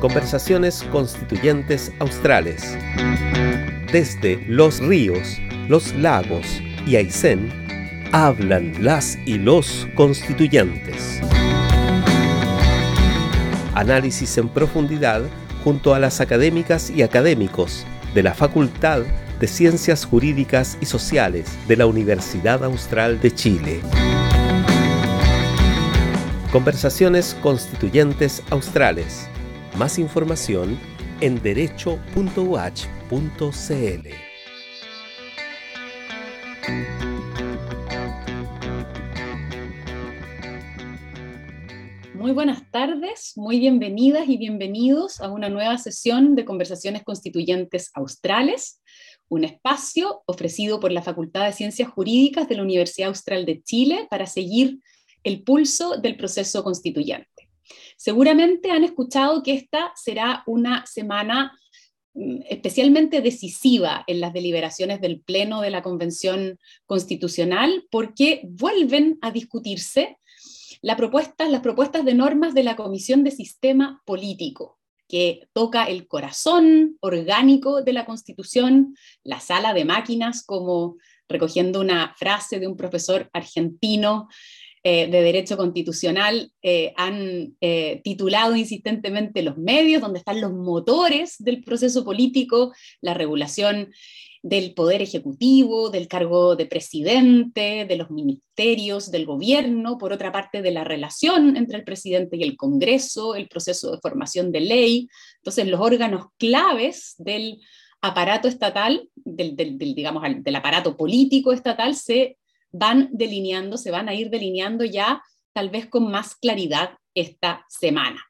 Conversaciones Constituyentes Australes. Desde los ríos, los lagos y Aysén, hablan las y los constituyentes. Análisis en profundidad junto a las académicas y académicos de la Facultad de Ciencias Jurídicas y Sociales de la Universidad Austral de Chile. Conversaciones Constituyentes Australes. Más información en derecho.uach.cl. Muy buenas tardes, muy bienvenidas y bienvenidos a una nueva sesión de Conversaciones Constituyentes Australes, un espacio ofrecido por la Facultad de Ciencias Jurídicas de la Universidad Austral de Chile para seguir el pulso del proceso constituyente. Seguramente han escuchado que esta será una semana mm, especialmente decisiva en las deliberaciones del Pleno de la Convención Constitucional porque vuelven a discutirse las propuestas de normas de la Comisión de Sistema Político, que toca el corazón orgánico de la Constitución, la sala de máquinas, como recogiendo una frase de un profesor argentino eh, de Derecho Constitucional eh, han eh, titulado insistentemente los medios, donde están los motores del proceso político, la regulación del poder ejecutivo, del cargo de presidente, de los ministerios, del gobierno, por otra parte de la relación entre el presidente y el Congreso, el proceso de formación de ley. Entonces, los órganos claves del aparato estatal, del, digamos, del aparato político estatal, se van delineando, se van a ir delineando ya tal vez con más claridad esta semana.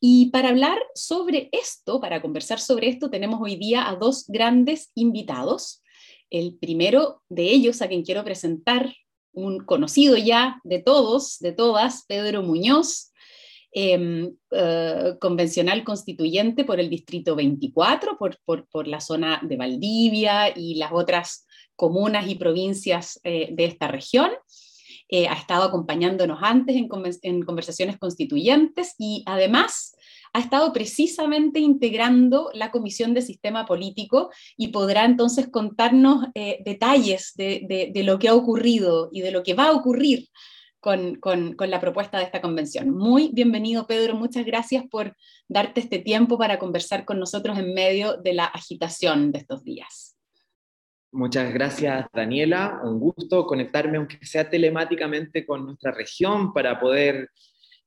Y para hablar sobre esto, para conversar sobre esto, tenemos hoy día a dos grandes invitados. El primero de ellos, a quien quiero presentar, un conocido ya de todos, de todas, Pedro Muñoz, em, eh, convencional constituyente por el Distrito 24, por, por, la zona de Valdivia y las otras comunas y provincias eh, de esta región. Eh, ha estado acompañándonos antes en, en, conversaciones constituyentes y además ha estado precisamente integrando la Comisión de Sistema Político y podrá entonces contarnos eh, detalles de, lo que ha ocurrido y de lo que va a ocurrir con, con, la propuesta de esta convención. Muy bienvenido, Pedro. Muchas gracias por darte este tiempo para conversar con nosotros en medio de la agitación de estos días. Muchas gracias, Daniela. Un gusto conectarme, aunque sea telemáticamente, con nuestra región para poder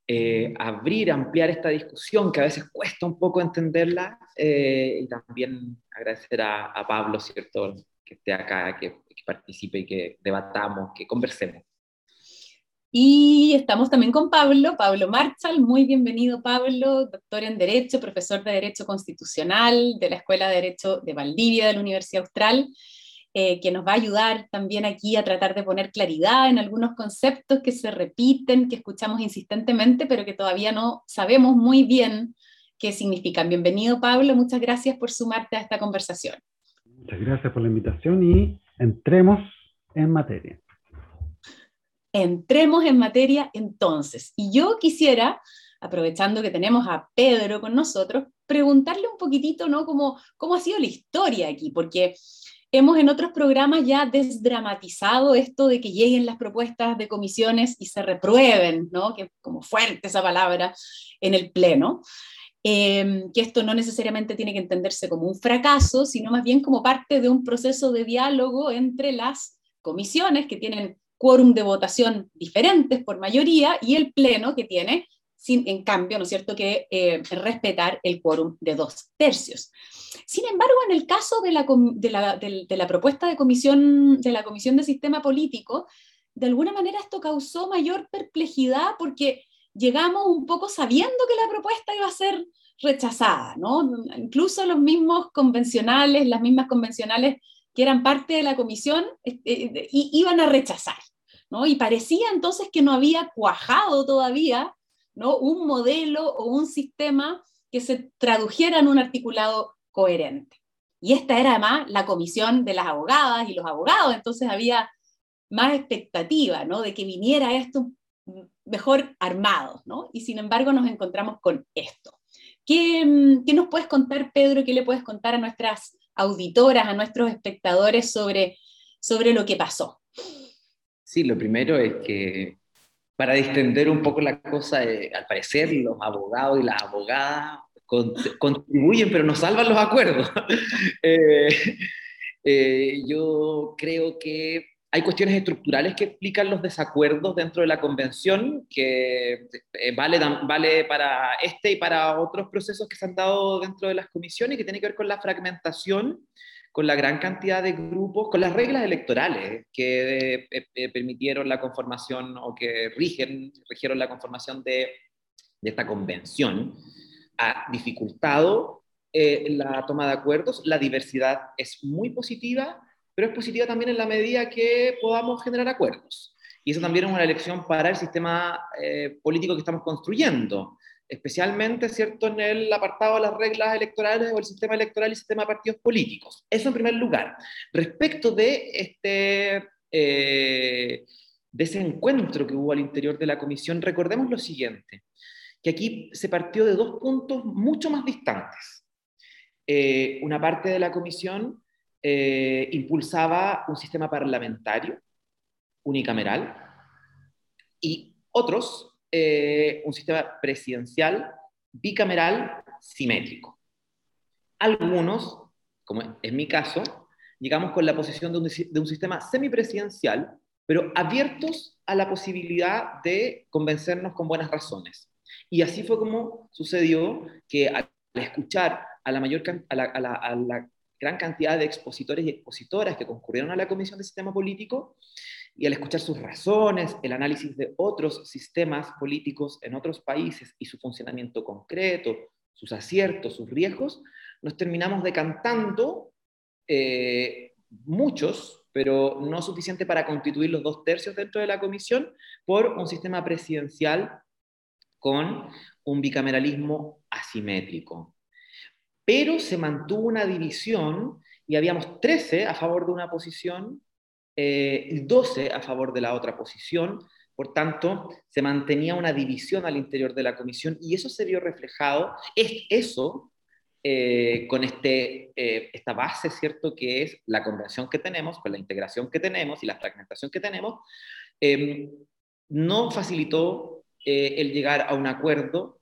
eh, abrir, ampliar esta discusión que a veces cuesta un poco entenderla. Eh, y también agradecer a, Pablo, ¿cierto?, que esté acá, que, que participe y que debatamos, que conversemos. Y estamos también con Pablo, Pablo Marchal. Muy bienvenido, Pablo, doctor en Derecho, profesor de Derecho Constitucional de la Escuela de Derecho de Valdivia de la Universidad Austral. Eh, que nos va a ayudar también aquí a tratar de poner claridad en algunos conceptos que se repiten, que escuchamos insistentemente, pero que todavía no sabemos muy bien qué significan. Bienvenido, Pablo. Muchas gracias por sumarte a esta conversación. Muchas gracias por la invitación y entremos en materia. Entremos en materia entonces. Y yo quisiera, aprovechando que tenemos a Pedro con nosotros, preguntarle un poquitito, ¿no? Cómo, cómo ha sido la historia aquí, porque hemos en otros programas ya desdramatizado esto de que lleguen las propuestas de comisiones y se reprueben, ¿no? que como fuerte esa palabra, en el Pleno. Em, que esto no necesariamente tiene que entenderse como un fracaso, sino más bien como parte de un proceso de diálogo entre las comisiones que tienen quórum de votación diferentes por mayoría y el Pleno que tiene, sin, en cambio, ¿no es cierto?, que eh, respetar el quórum de dos tercios. Sin embargo, en el caso de la, propuesta de, comisión, de la Comisión de Sistema Político, de alguna manera esto causó mayor perplejidad porque llegamos un poco sabiendo que la propuesta iba a ser rechazada, ¿no? Incluso los mismos convencionales, las mismas convencionales que eran parte de la comisión, eh, eh, iban a rechazar, ¿no? Y parecía entonces que no había cuajado todavía, ¿no? Un modelo o un sistema que se tradujera en un articulado coherente. Y esta era además la comisión de las abogadas y los abogados, entonces había más expectativa, ¿no? De que viniera esto mejor armados, ¿no? Y sin embargo nos encontramos con esto. ¿Qué, mm, ¿Qué, nos puedes contar, Pedro? ¿Qué le puedes contar a nuestras auditoras, a nuestros espectadores sobre, sobre lo que pasó? Sí, lo primero es que para distender un poco la cosa, eh, al parecer los abogados y las abogadas contribuyen, pero no salvan los acuerdos. eh, eh, yo creo que hay cuestiones estructurales que explican los desacuerdos dentro de la convención, que eh, vale, vale para este y para otros procesos que se han dado dentro de las comisiones, que tiene que ver con la fragmentación, con la gran cantidad de grupos, con las reglas electorales que eh, permitieron la conformación o que rigen, rigieron la conformación de, esta convención ha dificultado eh, la toma de acuerdos. La diversidad es muy positiva, pero es positiva también en la medida que podamos generar acuerdos. Y eso también es una elección para el sistema eh, político que estamos construyendo, especialmente ¿cierto? en el apartado de las reglas electorales o el sistema electoral y el sistema de partidos políticos. Eso en primer lugar. Respecto de este... Eh, de ese encuentro que hubo al interior de la comisión, recordemos lo siguiente que aquí se partió de dos puntos mucho más distantes. Eh, una parte de la comisión eh, impulsaba un sistema parlamentario unicameral y otros eh, un sistema presidencial bicameral simétrico. Algunos, como es mi caso, llegamos con la posición de un, de un sistema semipresidencial, pero abiertos a la posibilidad de convencernos con buenas razones. Y así fue como sucedió que al escuchar a la, mayor, a la, gran cantidad de expositores y expositoras que concurrieron a la Comisión de Sistema Político, y al escuchar sus razones, el análisis de otros sistemas políticos en otros países y su funcionamiento concreto, sus aciertos, sus riesgos, nos terminamos decantando eh, muchos, pero no suficiente para constituir los dos tercios dentro de la comisión, por un sistema presidencial con un bicameralismo asimétrico. Pero se mantuvo una división y habíamos 13 a favor de una posición eh, y 12 a favor de la otra posición. Por tanto, se mantenía una división al interior de la comisión y eso se vio reflejado. Es eso, eh, con este, eh, esta base, ¿cierto?, que es la convención que tenemos, con la integración que tenemos y la fragmentación que tenemos, no facilitó eh, el llegar a un acuerdo.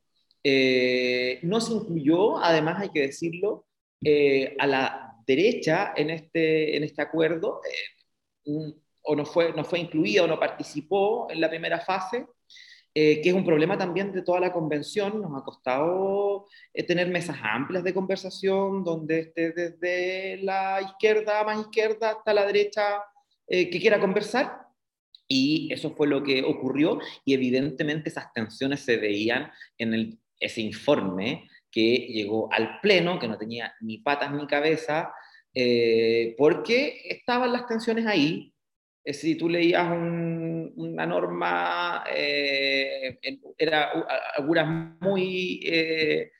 No se incluyó, además hay que decirlo, a la derecha en este, en este acuerdo, o no fue, no fue incluida o no participó en la primera fase, que es un problema también de toda la convención. Nos ha costado tener mesas amplias de conversación, donde esté desde la izquierda más izquierda hasta la derecha que quiera conversar. Y eso fue lo que ocurrió y evidentemente esas tensiones se veían en ese informe que llegó al Pleno, que no tenía ni patas ni cabeza, eh, porque estaban las tensiones ahí. si tú leías una norma, eh, era algunas muy eh,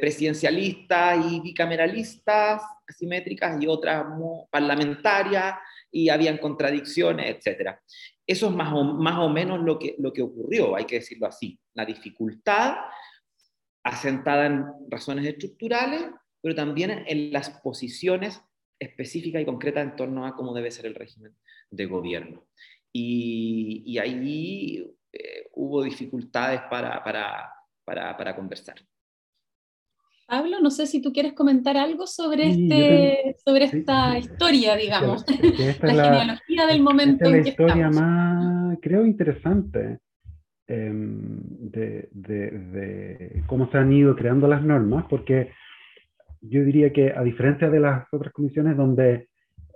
presidencialistas y bicameralistas, asimétricas, y otras parlamentarias, y habían contradicciones, etc. Eso es más o, más o menos lo que, lo que ocurrió, hay que decirlo así. La dificultad asentada en razones estructurales, pero también en las posiciones específicas y concretas en torno a cómo debe ser el régimen de gobierno. Y, y ahí eh, hubo dificultades para, para, para, para conversar. Pablo, no sé si tú quieres comentar algo sobre, este, sobre esta historia, digamos, la, genealogía del momento esta es la historia más, creo, interesante em, de, de, cómo se han ido creando las normas, porque yo diría que a diferencia de las otras comisiones donde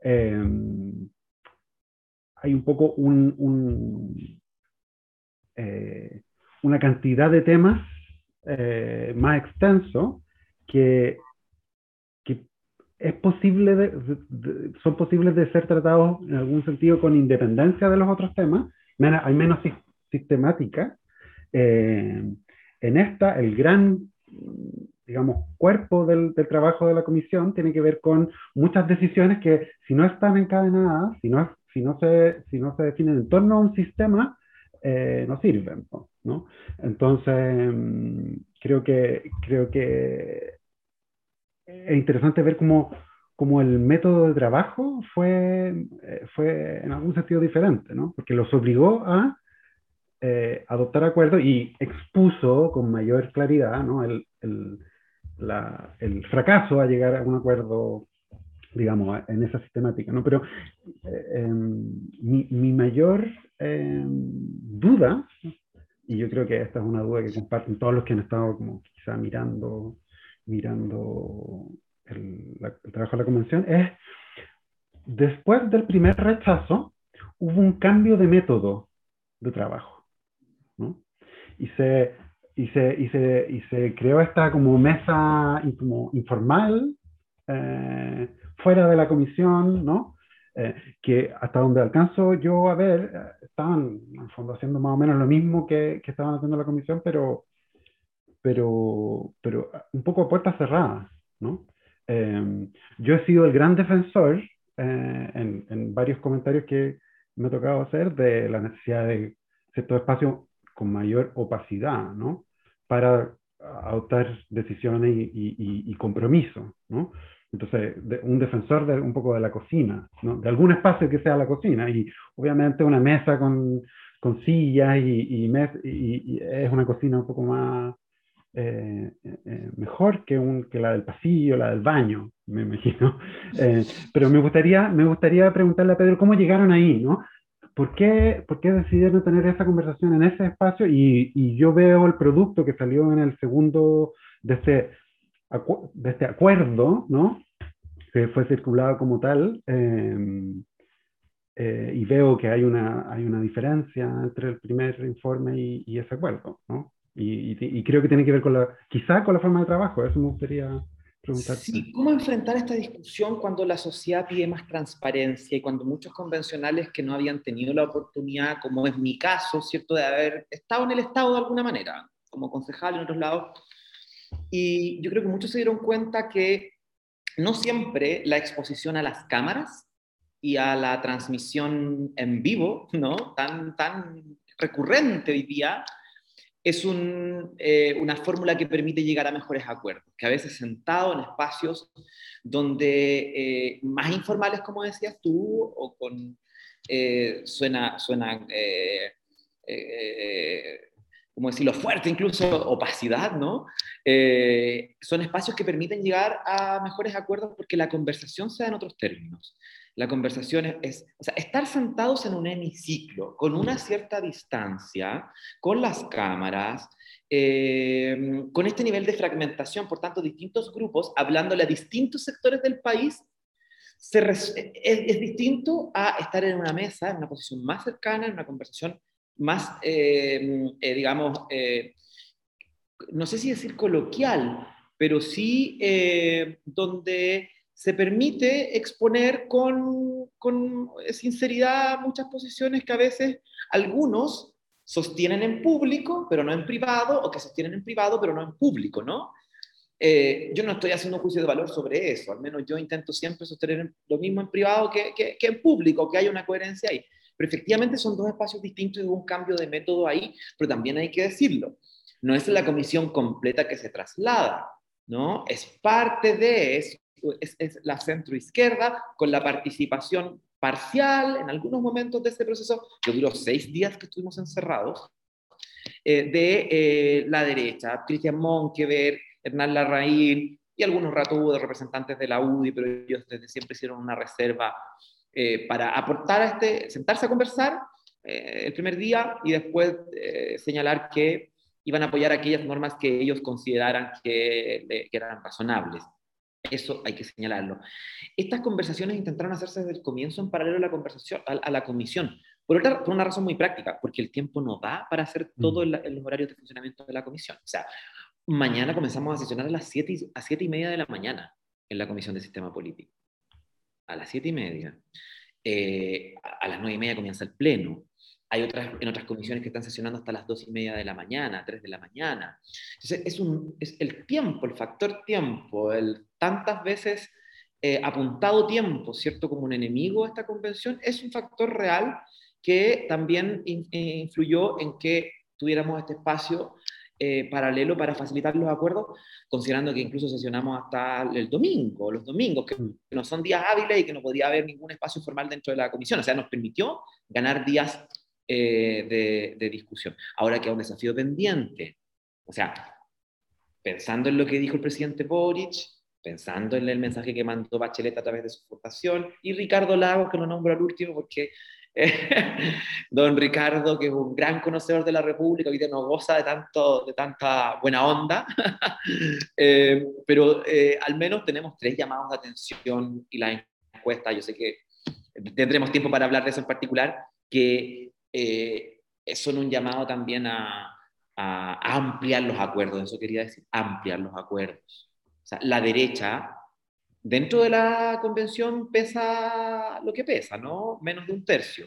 em, hay un poco un, un, eh, una cantidad de temas eh, más extenso, que, es posible son posibles de ser tratados en algún sentido con independencia de los otros temas, hay menos sistemática. Eh, en esta, el gran, digamos, cuerpo del, trabajo de la comisión tiene que ver con muchas decisiones que si no están encadenadas, si no, si no, se, si no se definen en torno a un sistema, eh, no sirven, ¿no? Entonces, mm, creo que, creo que es interesante ver cómo, cómo el método de trabajo fue, eh, fue en algún sentido diferente, ¿no? Porque los obligó a eh, adoptar acuerdos y expuso con mayor claridad ¿no? el, el, la, el, fracaso a llegar a un acuerdo, digamos, en esa sistemática. ¿no? Pero eh, mi, mi, mayor eh, duda, y yo creo que esta es una duda que comparten todos los que han estado como quizá mirando, mirando el, la, el trabajo de la convención, es después del primer rechazo hubo un cambio de método de trabajo. ¿no? Y se, y se, y se, y se creó esta como mesa como informal eh, fuera de la comisión, ¿no? Eh, que hasta donde alcanzo yo a ver, eh, estaban en fondo haciendo más o menos lo mismo que, que estaban haciendo la comisión, pero, pero, pero un poco a puertas cerradas, ¿no? Eh, yo he sido el gran defensor en, en, varios comentarios que me ha tocado hacer de la necesidad de cierto espacio con mayor opacidad, ¿no? Para adoptar decisiones y, y, compromiso, ¿no? Entonces, un defensor de un poco de la cocina. De algún espacio que sea la cocina y obviamente una mesa con, con sillas y, mes, es una cocina un poco más eh, eh, mejor que, la del pasillo, la del baño, me imagino. Eh, pero me gustaría, me gustaría preguntarle a Pedro cómo llegaron ahí, ¿no? ¿Por qué, ¿por qué decidieron tener esa conversación en ese espacio? Y, y, yo veo el producto que salió en el segundo de este, de este acuerdo, ¿no? Que fue circulado como tal. Eh, eh, y veo que hay una, hay una diferencia entre el primer informe y, y ese acuerdo, ¿no? Y, y, y, creo que tiene que ver con la, quizá con la forma de trabajo, eso me gustaría Sí, ¿cómo enfrentar esta discusión cuando la sociedad pide más transparencia y cuando muchos convencionales que no habían tenido la oportunidad, como es mi caso, ¿cierto?, de haber estado en el Estado de alguna manera, como concejal en otros lados, y yo creo que muchos se dieron cuenta que no siempre la exposición a las cámaras y a la transmisión en vivo, ¿no?, tan, tan recurrente hoy día, es eh, una fórmula que permite llegar a mejores acuerdos, que a veces sentado en espacios donde eh, más informales, como decías tú, o con, eh, suena, suena como decirlo, fuerte, incluso opacidad, ¿no? son espacios que permiten llegar a mejores acuerdos porque la conversación se da en otros términos. La conversación es, o sea, estar sentados en un hemiciclo con una cierta distancia, con las cámaras, eh, con este nivel de fragmentación, por tanto, distintos grupos hablándole a distintos sectores del país, se es, es, distinto a estar en una mesa, en una posición más cercana, en una conversación más, eh, eh, digamos, eh, no sé si decir coloquial, pero sí eh, donde se permite exponer con, con, sinceridad muchas posiciones que a veces algunos sostienen en público, pero no en privado, o que sostienen en privado, pero no en público, ¿no? Eh, yo no estoy haciendo juicio de valor sobre eso, al menos yo intento siempre sostener lo mismo en privado que, que, en público, que haya una coherencia ahí. Pero efectivamente son dos espacios distintos y hubo un cambio de método ahí, pero también hay que decirlo. No es la comisión completa que se traslada, ¿no? Es parte de, eso es, es la centroizquierda con la participación parcial en algunos momentos de este proceso, que duró seis días que estuvimos encerrados, eh, de eh, la derecha, Cristian Monkever, Hernán Larraín, y algunos ratos de representantes de la UDI, pero ellos desde siempre hicieron una reserva eh, para aportar a este, sentarse a conversar eh, el primer día y después eh, señalar que iban a apoyar aquellas normas que ellos consideraran que eran razonables. Eso hay que señalarlo. Estas conversaciones intentaron hacerse desde el comienzo en paralelo a la, conversación, a, a la comisión, por, otra, por una razón muy práctica, porque el tiempo no da para hacer todo en, los horarios de funcionamiento de la comisión. O sea, mañana comenzamos a sesionar a las 7 y, a siete y media de la mañana en la Comisión de Sistema Político. A las 7 y media. Eh, a las 9 y media comienza el pleno. Hay otras, en otras comisiones que están sesionando hasta las 2 y media de la mañana, 3 de la mañana. Entonces, es, un, es el tiempo, el factor tiempo, el tantas veces eh, apuntado tiempo, ¿cierto? Como un enemigo de esta convención, es un factor real que también influyó en que tuviéramos este espacio eh, paralelo para facilitar los acuerdos, considerando que incluso sesionamos hasta el domingo, los domingos, que mm. no son días hábiles y que no podía haber ningún espacio formal dentro de la comisión. O sea, nos permitió ganar días eh, de, discusión. Ahora queda un desafío pendiente. O sea, pensando en lo que dijo el presidente Boric, pensando en el mensaje que mandó Bachelet a través de su votación, y Ricardo Lagos, que lo nombro al último porque don Ricardo, que es un gran conocedor de la República, hoy día no goza de, tanto, de tanta buena onda, eh, pero eh, al menos tenemos tres llamados de atención y la encuesta, yo sé que tendremos tiempo para hablar de eso en particular, que eh, son un llamado también a, a, ampliar los acuerdos, eso quería decir, ampliar los acuerdos. O sea, la derecha Dentro de la convención pesa lo que pesa, ¿no? Menos de un tercio.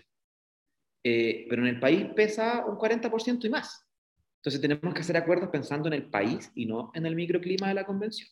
Eh, pero en el país pesa un 40% y más. Entonces tenemos que hacer acuerdos pensando en el país y no en el microclima de la convención.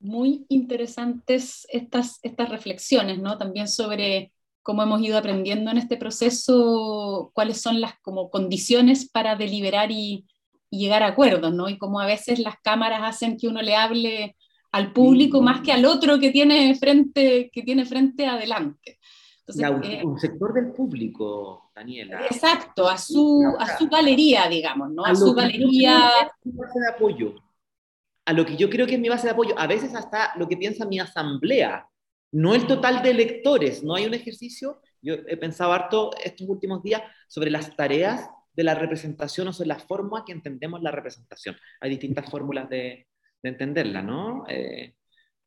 Muy interesantes estas, estas reflexiones, ¿no? También sobre cómo hemos ido aprendiendo en este proceso, cuáles son las como condiciones para deliberar y, y llegar a acuerdos, ¿no? Y como a veces las cámaras hacen que uno le hable al público más que al otro que tiene frente, que tiene frente adelante. Entonces, eh, un sector del público, Daniela. Exacto, a su, a su galería, digamos, ¿no? A, su galería. mi base de apoyo. A lo que yo creo que es mi base de apoyo. A veces hasta lo que piensa mi asamblea. No el total de electores. No hay un ejercicio. Yo he pensado harto estos últimos días sobre las tareas de la representación o sea, la forma que entendemos la representación. Hay distintas fórmulas de, de entenderla, ¿no? Eh,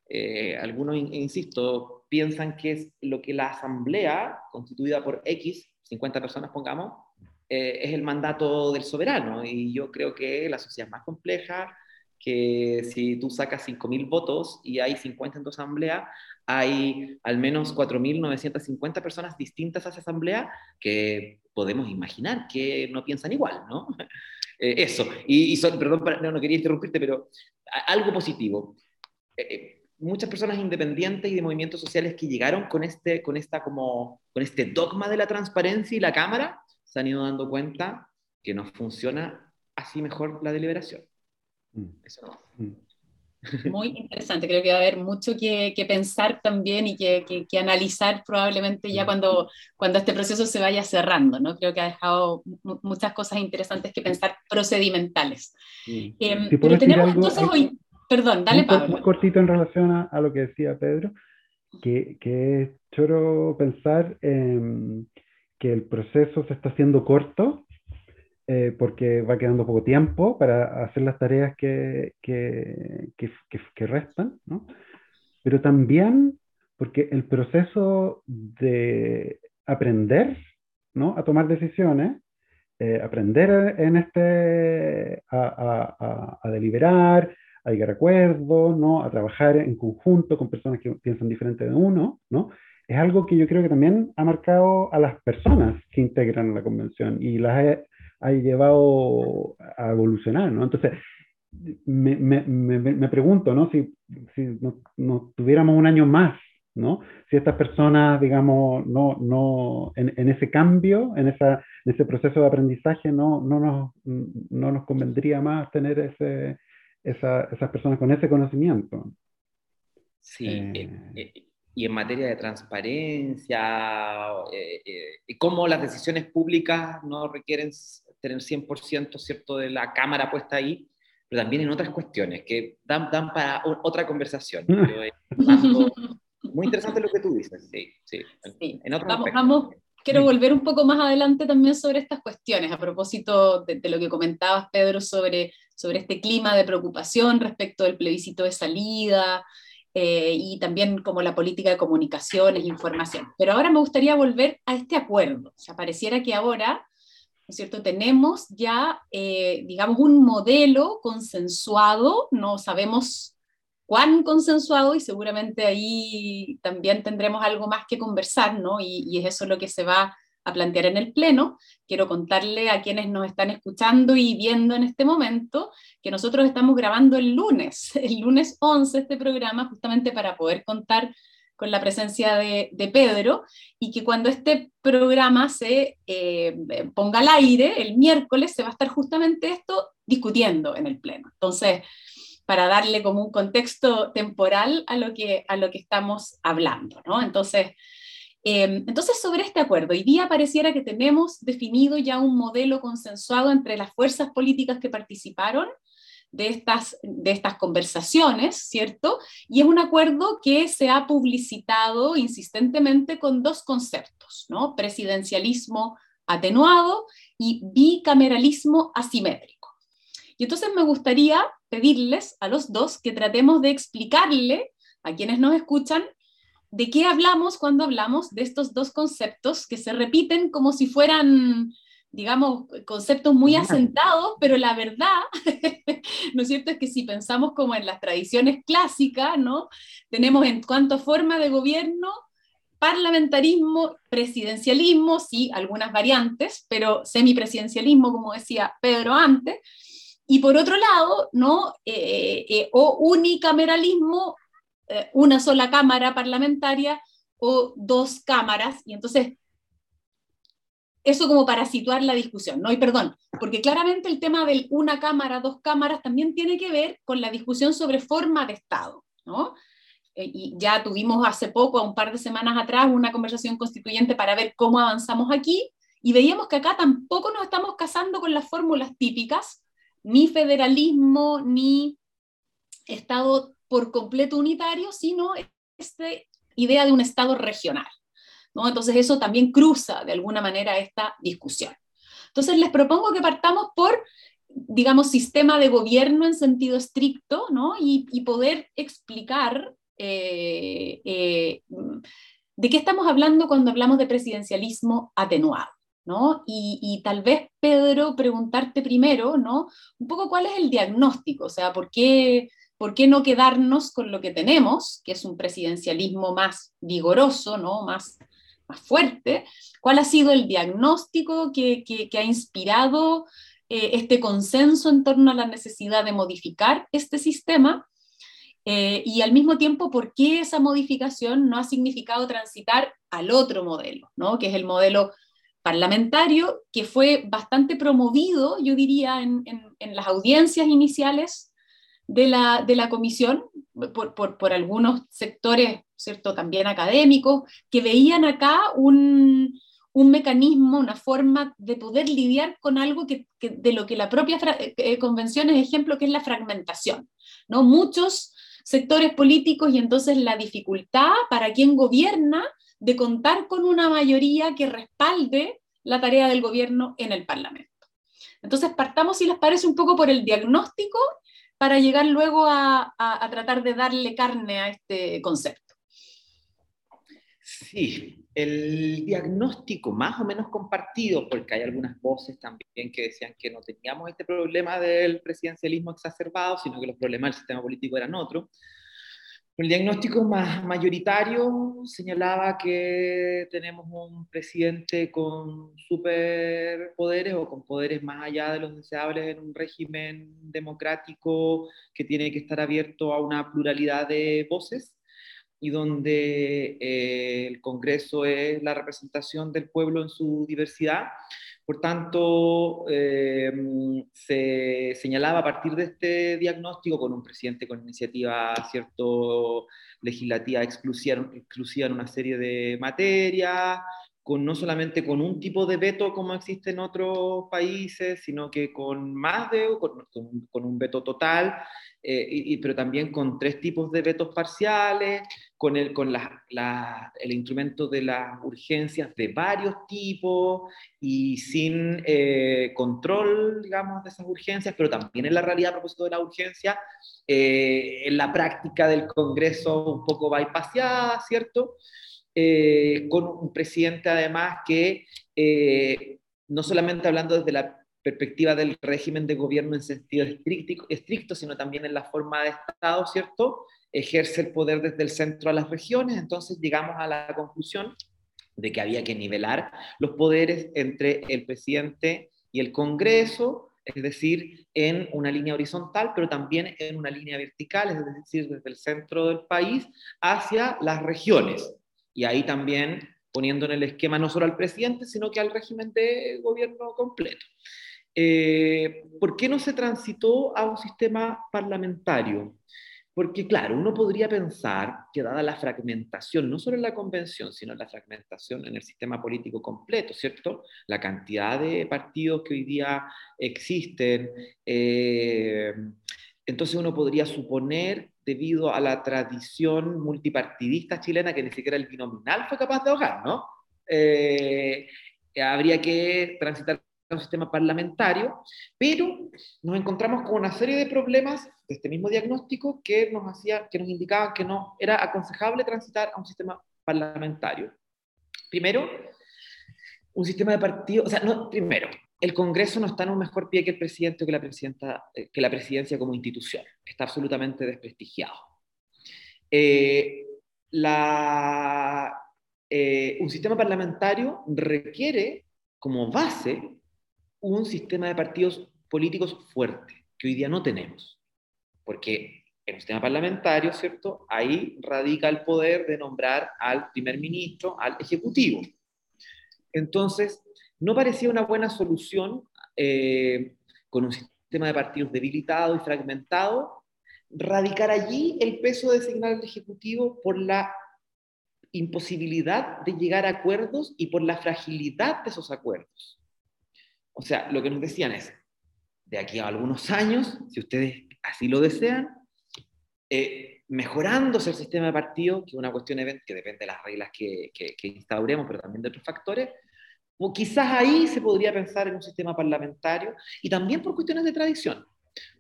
eh, algunos, insisto, piensan que es lo que la asamblea, constituida por X, 50 personas pongamos, eh, es el mandato del soberano. Y yo creo que la sociedad es más compleja, que si tú sacas 5.000 votos y hay 50 en tu asamblea, hay al menos 4.950 personas distintas a esa asamblea que podemos imaginar que no piensan igual, ¿no? Eh, eso, y, perdón, no, quería interrumpirte, pero algo positivo. Eh, eh, muchas personas independientes y de movimientos sociales que llegaron con este, con, esta como, con este dogma de la transparencia y la Cámara se han ido dando cuenta que no funciona así mejor la deliberación. Mm. Eso no. Mm. Muy interesante, creo que va a haber mucho que, pensar también y que, que, analizar probablemente ya cuando, cuando este proceso se vaya cerrando, ¿no? Creo que ha dejado muchas cosas interesantes que pensar procedimentales. Em, pero tenemos entonces hoy, perdón, dale Pablo. Muy cortito en relación a, lo que decía Pedro, que, que es choro pensar que el proceso se está haciendo corto eh, porque va quedando poco tiempo para hacer las tareas que, que, que, restan, ¿no? pero también porque el proceso de aprender ¿no? a tomar decisiones, eh, aprender en este, a, a, a, deliberar, a llegar a acuerdos, ¿no? a trabajar en conjunto con personas que piensan diferente de uno, ¿no? es algo que yo creo que también ha marcado a las personas que integran la convención y las ha llevado a evolucionar, ¿no? Entonces, me, me, me, pregunto, ¿no? Si, si no, tuviéramos un año más, ¿no? Si estas personas, digamos, no, no, en, en ese cambio, en, esa, en ese proceso de aprendizaje, no, no, nos, no nos convendría más tener ese, esa, esas personas con ese conocimiento. Sí, eh, eh, eh, y en materia de transparencia, y cómo las decisiones públicas no requieren tener 100% ¿cierto? de la cámara puesta ahí, pero también en otras cuestiones que dan, dan para otra conversación. muy interesante lo que tú dices, sí, sí. En, vamos, vamos, quiero volver un poco más adelante también sobre estas cuestiones, a propósito de, lo que comentabas, Pedro, sobre, sobre este clima de preocupación respecto del plebiscito de salida, eh, y también como la política de comunicaciones, información. Pero ahora me gustaría volver a este acuerdo. O sea, pareciera que ahora ¿no es cierto? Tenemos ya, eh, digamos, un modelo consensuado, no sabemos cuán consensuado y seguramente ahí también tendremos algo más que conversar, ¿no? Y, y, es eso lo que se va a plantear en el Pleno. Quiero contarle a quienes nos están escuchando y viendo en este momento que nosotros estamos grabando el lunes, el lunes 11 este programa, justamente para poder contar con la presencia de, Pedro y que cuando este programa se eh, ponga al aire el miércoles se va a estar justamente esto discutiendo en el Pleno. Entonces, para darle como un contexto temporal a lo que, a lo que estamos hablando, ¿no? Entonces, em, entonces, sobre este acuerdo, hoy día pareciera que tenemos definido ya un modelo consensuado entre las fuerzas políticas que participaron de estas, de estas conversaciones, ¿cierto? Y es un acuerdo que se ha publicitado insistentemente con dos conceptos, ¿no? Presidencialismo atenuado y bicameralismo asimétrico. Y entonces me gustaría pedirles a los dos que tratemos de explicarle a quienes nos escuchan de qué hablamos cuando hablamos de estos dos conceptos que se repiten como si fueran digamos, conceptos muy asentados, pero la verdad, ¿no es cierto?, es que si pensamos como en las tradiciones clásicas, ¿no? Tenemos en cuanto a forma de gobierno, parlamentarismo, presidencialismo, sí, algunas variantes, pero semipresidencialismo, como decía Pedro antes, y por otro lado, ¿no? Eh, eh, o unicameralismo, eh, una sola cámara parlamentaria o dos cámaras, y entonces eso como para situar la discusión, ¿no? Y perdón, porque claramente el tema del una cámara, dos cámaras también tiene que ver con la discusión sobre forma de Estado, ¿no? Eh, y ya tuvimos hace poco, un par de semanas atrás, una conversación constituyente para ver cómo avanzamos aquí, y veíamos que acá tampoco nos estamos casando con las fórmulas típicas, ni federalismo, ni Estado por completo unitario, sino esta idea de un Estado regional. Entonces eso también cruza de alguna manera esta discusión. Entonces les propongo que partamos por, digamos, sistema de gobierno en sentido estricto, ¿no? Y, poder explicar eh, eh, de qué estamos hablando cuando hablamos de presidencialismo atenuado. ¿No? Y, y, tal vez, Pedro, preguntarte primero, ¿no? Un poco cuál es el diagnóstico, o sea, ¿por qué, ¿por qué no quedarnos con lo que tenemos, que es un presidencialismo más vigoroso, ¿no? Más más fuerte, cuál ha sido el diagnóstico que, ha inspirado eh, este consenso en torno a la necesidad de modificar este sistema eh, y al mismo tiempo por qué esa modificación no ha significado transitar al otro modelo, ¿no? que es el modelo parlamentario, que fue bastante promovido, yo diría, en, las audiencias iniciales de la, de la comisión por, por, algunos sectores, ¿cierto? También académicos, que veían acá un, un mecanismo, una forma de poder lidiar con algo que, de lo que la propia eh, eh, convención es ejemplo, que es la fragmentación, ¿no? Muchos sectores políticos y entonces la dificultad para quien gobierna de contar con una mayoría que respalde la tarea del gobierno en el Parlamento. Entonces partamos, si les parece, un poco por el diagnóstico para llegar luego a, tratar de darle carne a este concepto. Sí, el diagnóstico más o menos compartido, porque hay algunas voces también que decían que no teníamos este problema del presidencialismo exacerbado, sino que los problemas del sistema político eran otros. El diagnóstico más mayoritario señalaba que tenemos un presidente con superpoderes o con poderes más allá de los deseables en un régimen democrático que tiene que estar abierto a una pluralidad de voces y donde eh, el Congreso es la representación del pueblo en su diversidad. Por tanto, eh, se señalaba a partir de este diagnóstico con un presidente con iniciativa cierto, legislativa exclusiva, exclusiva en una serie de materias, con, no solamente con un tipo de veto como existe en otros países, sino que con más de, con, con un veto total, eh, y, pero también con tres tipos de vetos parciales, con, el, con la, el instrumento de las urgencias de varios tipos y sin eh, control, digamos, de esas urgencias, pero también en la realidad a propósito de la urgencia, eh, en la práctica del Congreso un poco bypassada, ¿cierto? con un presidente además que no solamente hablando desde la perspectiva del régimen de gobierno en sentido estricto, estricto, sino también en la forma de Estado, ¿cierto? Ejerce el poder desde el centro a las regiones, entonces llegamos a la conclusión de que había que nivelar los poderes entre el presidente y el Congreso, es decir, en una línea horizontal, pero también en una línea vertical, es decir, desde el centro del país hacia las regiones. Y ahí también poniendo en el esquema no solo al presidente, sino que al régimen de gobierno completo. Eh, ¿Por qué no se transitó a un sistema parlamentario? Porque, claro, uno podría pensar que dada la fragmentación, no solo en la convención, sino la fragmentación en el sistema político completo, ¿cierto? La cantidad de partidos que hoy día existen, eh, entonces uno podría suponer, debido a la tradición multipartidista chilena, que ni siquiera el binominal fue capaz de ahogar, ¿no? Eh, habría que transitar un sistema parlamentario, pero nos encontramos con una serie de problemas de este mismo diagnóstico que nos, hacía, que nos indicaban que no era aconsejable transitar a un sistema parlamentario. Primero, un sistema de partidos, o sea, primero, el Congreso no está en un mejor pie que el presidente o que la, presidenta, eh, que la presidencia como institución. Está absolutamente desprestigiado. Eh, eh, un sistema parlamentario requiere como base un sistema de partidos políticos fuerte, que hoy día no tenemos. Porque en un sistema parlamentario, ¿cierto? Ahí radica el poder de nombrar al primer ministro, al ejecutivo. Entonces, no parecía una buena solución eh, con un sistema de partidos debilitado y fragmentado, radicar allí el peso de designar al Ejecutivo por la imposibilidad de llegar a acuerdos y por la fragilidad de esos acuerdos. O sea, lo que nos decían es, de aquí a algunos años, si ustedes así lo desean, eh, mejorándose el sistema de partidos, que es una cuestión que depende de las reglas que, que instauremos, pero también de otros factores, o quizás ahí se podría pensar en un sistema parlamentario y también por cuestiones de tradición.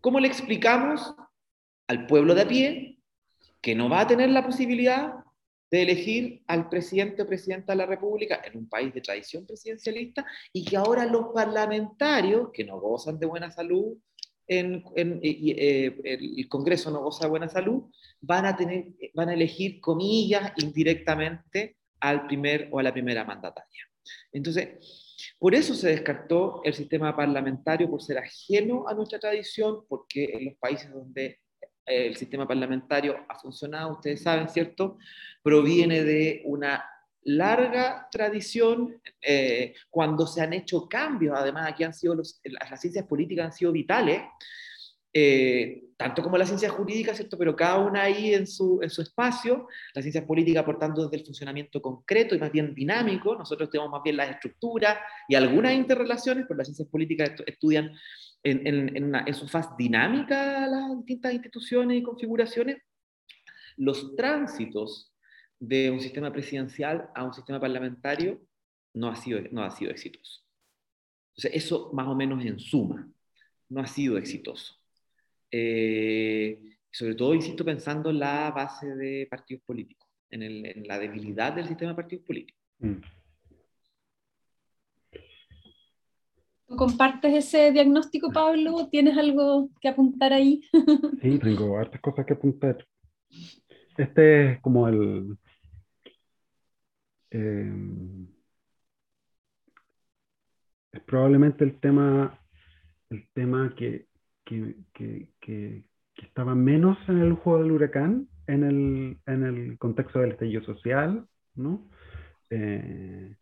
¿Cómo le explicamos al pueblo de a pie que no va a tener la posibilidad de elegir al presidente o presidenta de la República en un país de tradición presidencialista y que ahora los parlamentarios, que no gozan de buena salud, en, eh, el Congreso no goza de buena salud, van a, tener, van a elegir, comillas, indirectamente al primer o a la primera mandataria. Entonces, por eso se descartó el sistema parlamentario, por ser ajeno a nuestra tradición, porque en los países donde eh, el sistema parlamentario ha funcionado, ustedes saben, ¿cierto? Proviene de una larga tradición, eh, cuando se han hecho cambios, además aquí han sido las ciencias políticas han sido vitales, eh, tanto como la ciencia jurídica, ¿cierto? Pero cada una ahí en su, en su espacio, la ciencia política aportando desde el funcionamiento concreto y más bien dinámico, nosotros tenemos más bien las estructuras y algunas interrelaciones, pero las ciencias políticas estudian en, en, en, su faz dinámica las distintas instituciones y configuraciones, los tránsitos de un sistema presidencial a un sistema parlamentario no ha sido, no ha sido exitoso. Entonces, eso más o menos en suma, no ha sido exitoso. Eh, sobre todo, insisto, pensando en la base de partidos políticos, en, la debilidad del sistema de partidos políticos. Mm. ¿Tú compartes ese diagnóstico, Pablo? ¿Tienes algo que apuntar ahí? sí, tengo hartas cosas que apuntar. Este es como el... Eh, es probablemente el tema, el tema que que, que, estaba menos en el juego del huracán en el, en el contexto del estallido social, ¿no? Eh,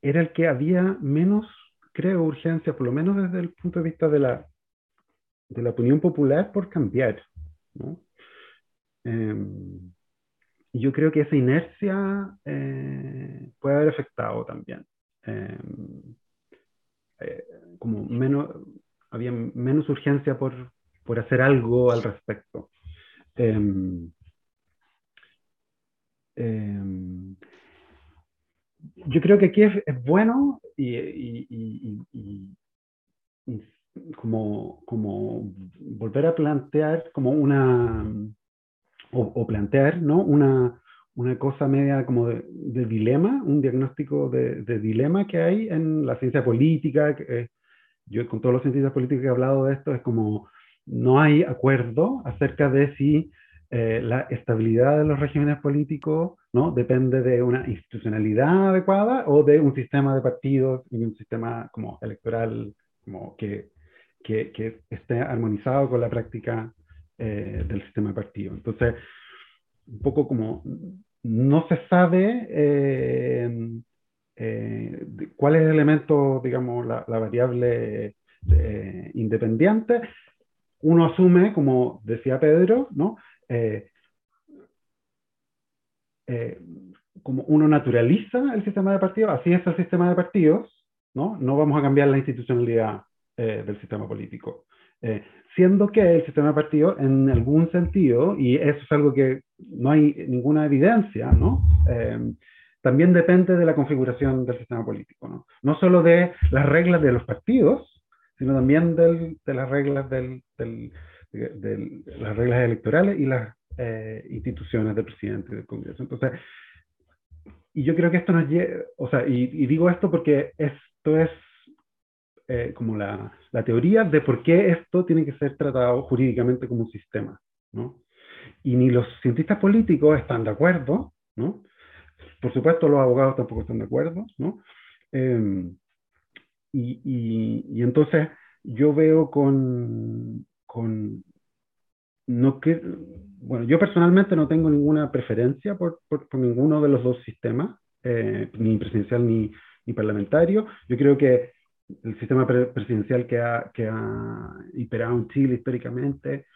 era el que había menos, creo, urgencia, por lo menos desde el punto de vista de la, de la opinión popular, por cambiar, ¿no? Y yo creo que esa inercia eh, puede haber afectado también. Em, eh, como menos, había menos urgencia por, por hacer algo al respecto. Em, yo creo que aquí es, es bueno y, y, y, y, como, como volver a plantear como una, o, plantear, ¿no? Una, una cosa media como de, de dilema, un diagnóstico de, de, dilema que hay en la ciencia política, que, yo con todos los científicos políticos que he hablado de esto, es como no hay acuerdo acerca de si eh, la estabilidad de los regímenes políticos ¿no? depende de una institucionalidad adecuada o de un sistema de partidos y un sistema como electoral como que, que, esté armonizado con la práctica eh, del sistema de partido. Entonces, un poco como no se sabe eh, eh, cuál es el elemento, digamos, la, variable independiente, uno asume, como decía Pedro, ¿no? Como uno naturaliza el sistema de partidos, así es el sistema de partidos, ¿no? No vamos a cambiar la institucionalidad del sistema político. Eh, siendo que el sistema de partido, en algún sentido, y eso es algo que no hay ninguna evidencia, ¿no? Eh, también depende de la configuración del sistema político, ¿no? No solo de las reglas de los partidos, sino también del, de las reglas del, del de, las reglas electorales y las eh, instituciones del presidente y del Congreso. Entonces, y yo creo que esto nos lleva, o sea, y, y digo esto porque esto es eh, como la, la, teoría de por qué esto tiene que ser tratado jurídicamente como un sistema, ¿no? Y ni los cientistas políticos están de acuerdo, ¿no? Por supuesto, los abogados tampoco están de acuerdo, ¿no? Em, y, y, y, entonces yo veo con, con no que, bueno, yo personalmente no tengo ninguna preferencia por, por, ninguno de los dos sistemas, eh, ni presidencial ni, parlamentario. Yo creo que el sistema presidencial que ha, que ha imperado en Chile históricamente,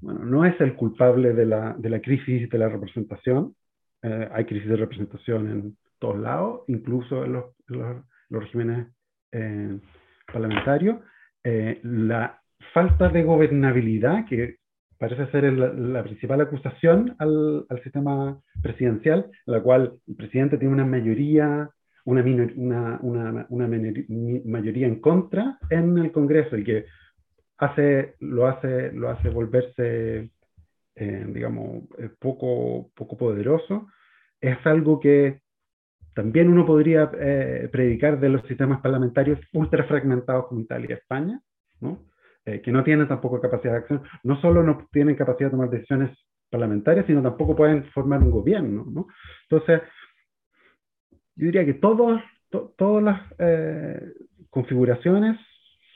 bueno, no es el culpable de la, de la crisis de la representación. Eh, hay crisis de representación en todos lados, incluso en los, los, regímenes eh, parlamentarios. La falta de gobernabilidad, que parece ser la principal acusación al, al, sistema presidencial, en la cual el presidente tiene una mayoría una, una, una, mayoría en contra en el Congreso, el que hace, lo, hace, lo hace volverse, eh, digamos, eh, poco, poco poderoso, es algo que también uno podría eh, predicar de los sistemas parlamentarios ultra fragmentados como Italia y España, ¿no? Que no tienen tampoco capacidad de acción, no solo no tienen capacidad de tomar decisiones parlamentarias, sino tampoco pueden formar un gobierno. ¿no? Entonces, yo diría que todos, todas las eh, configuraciones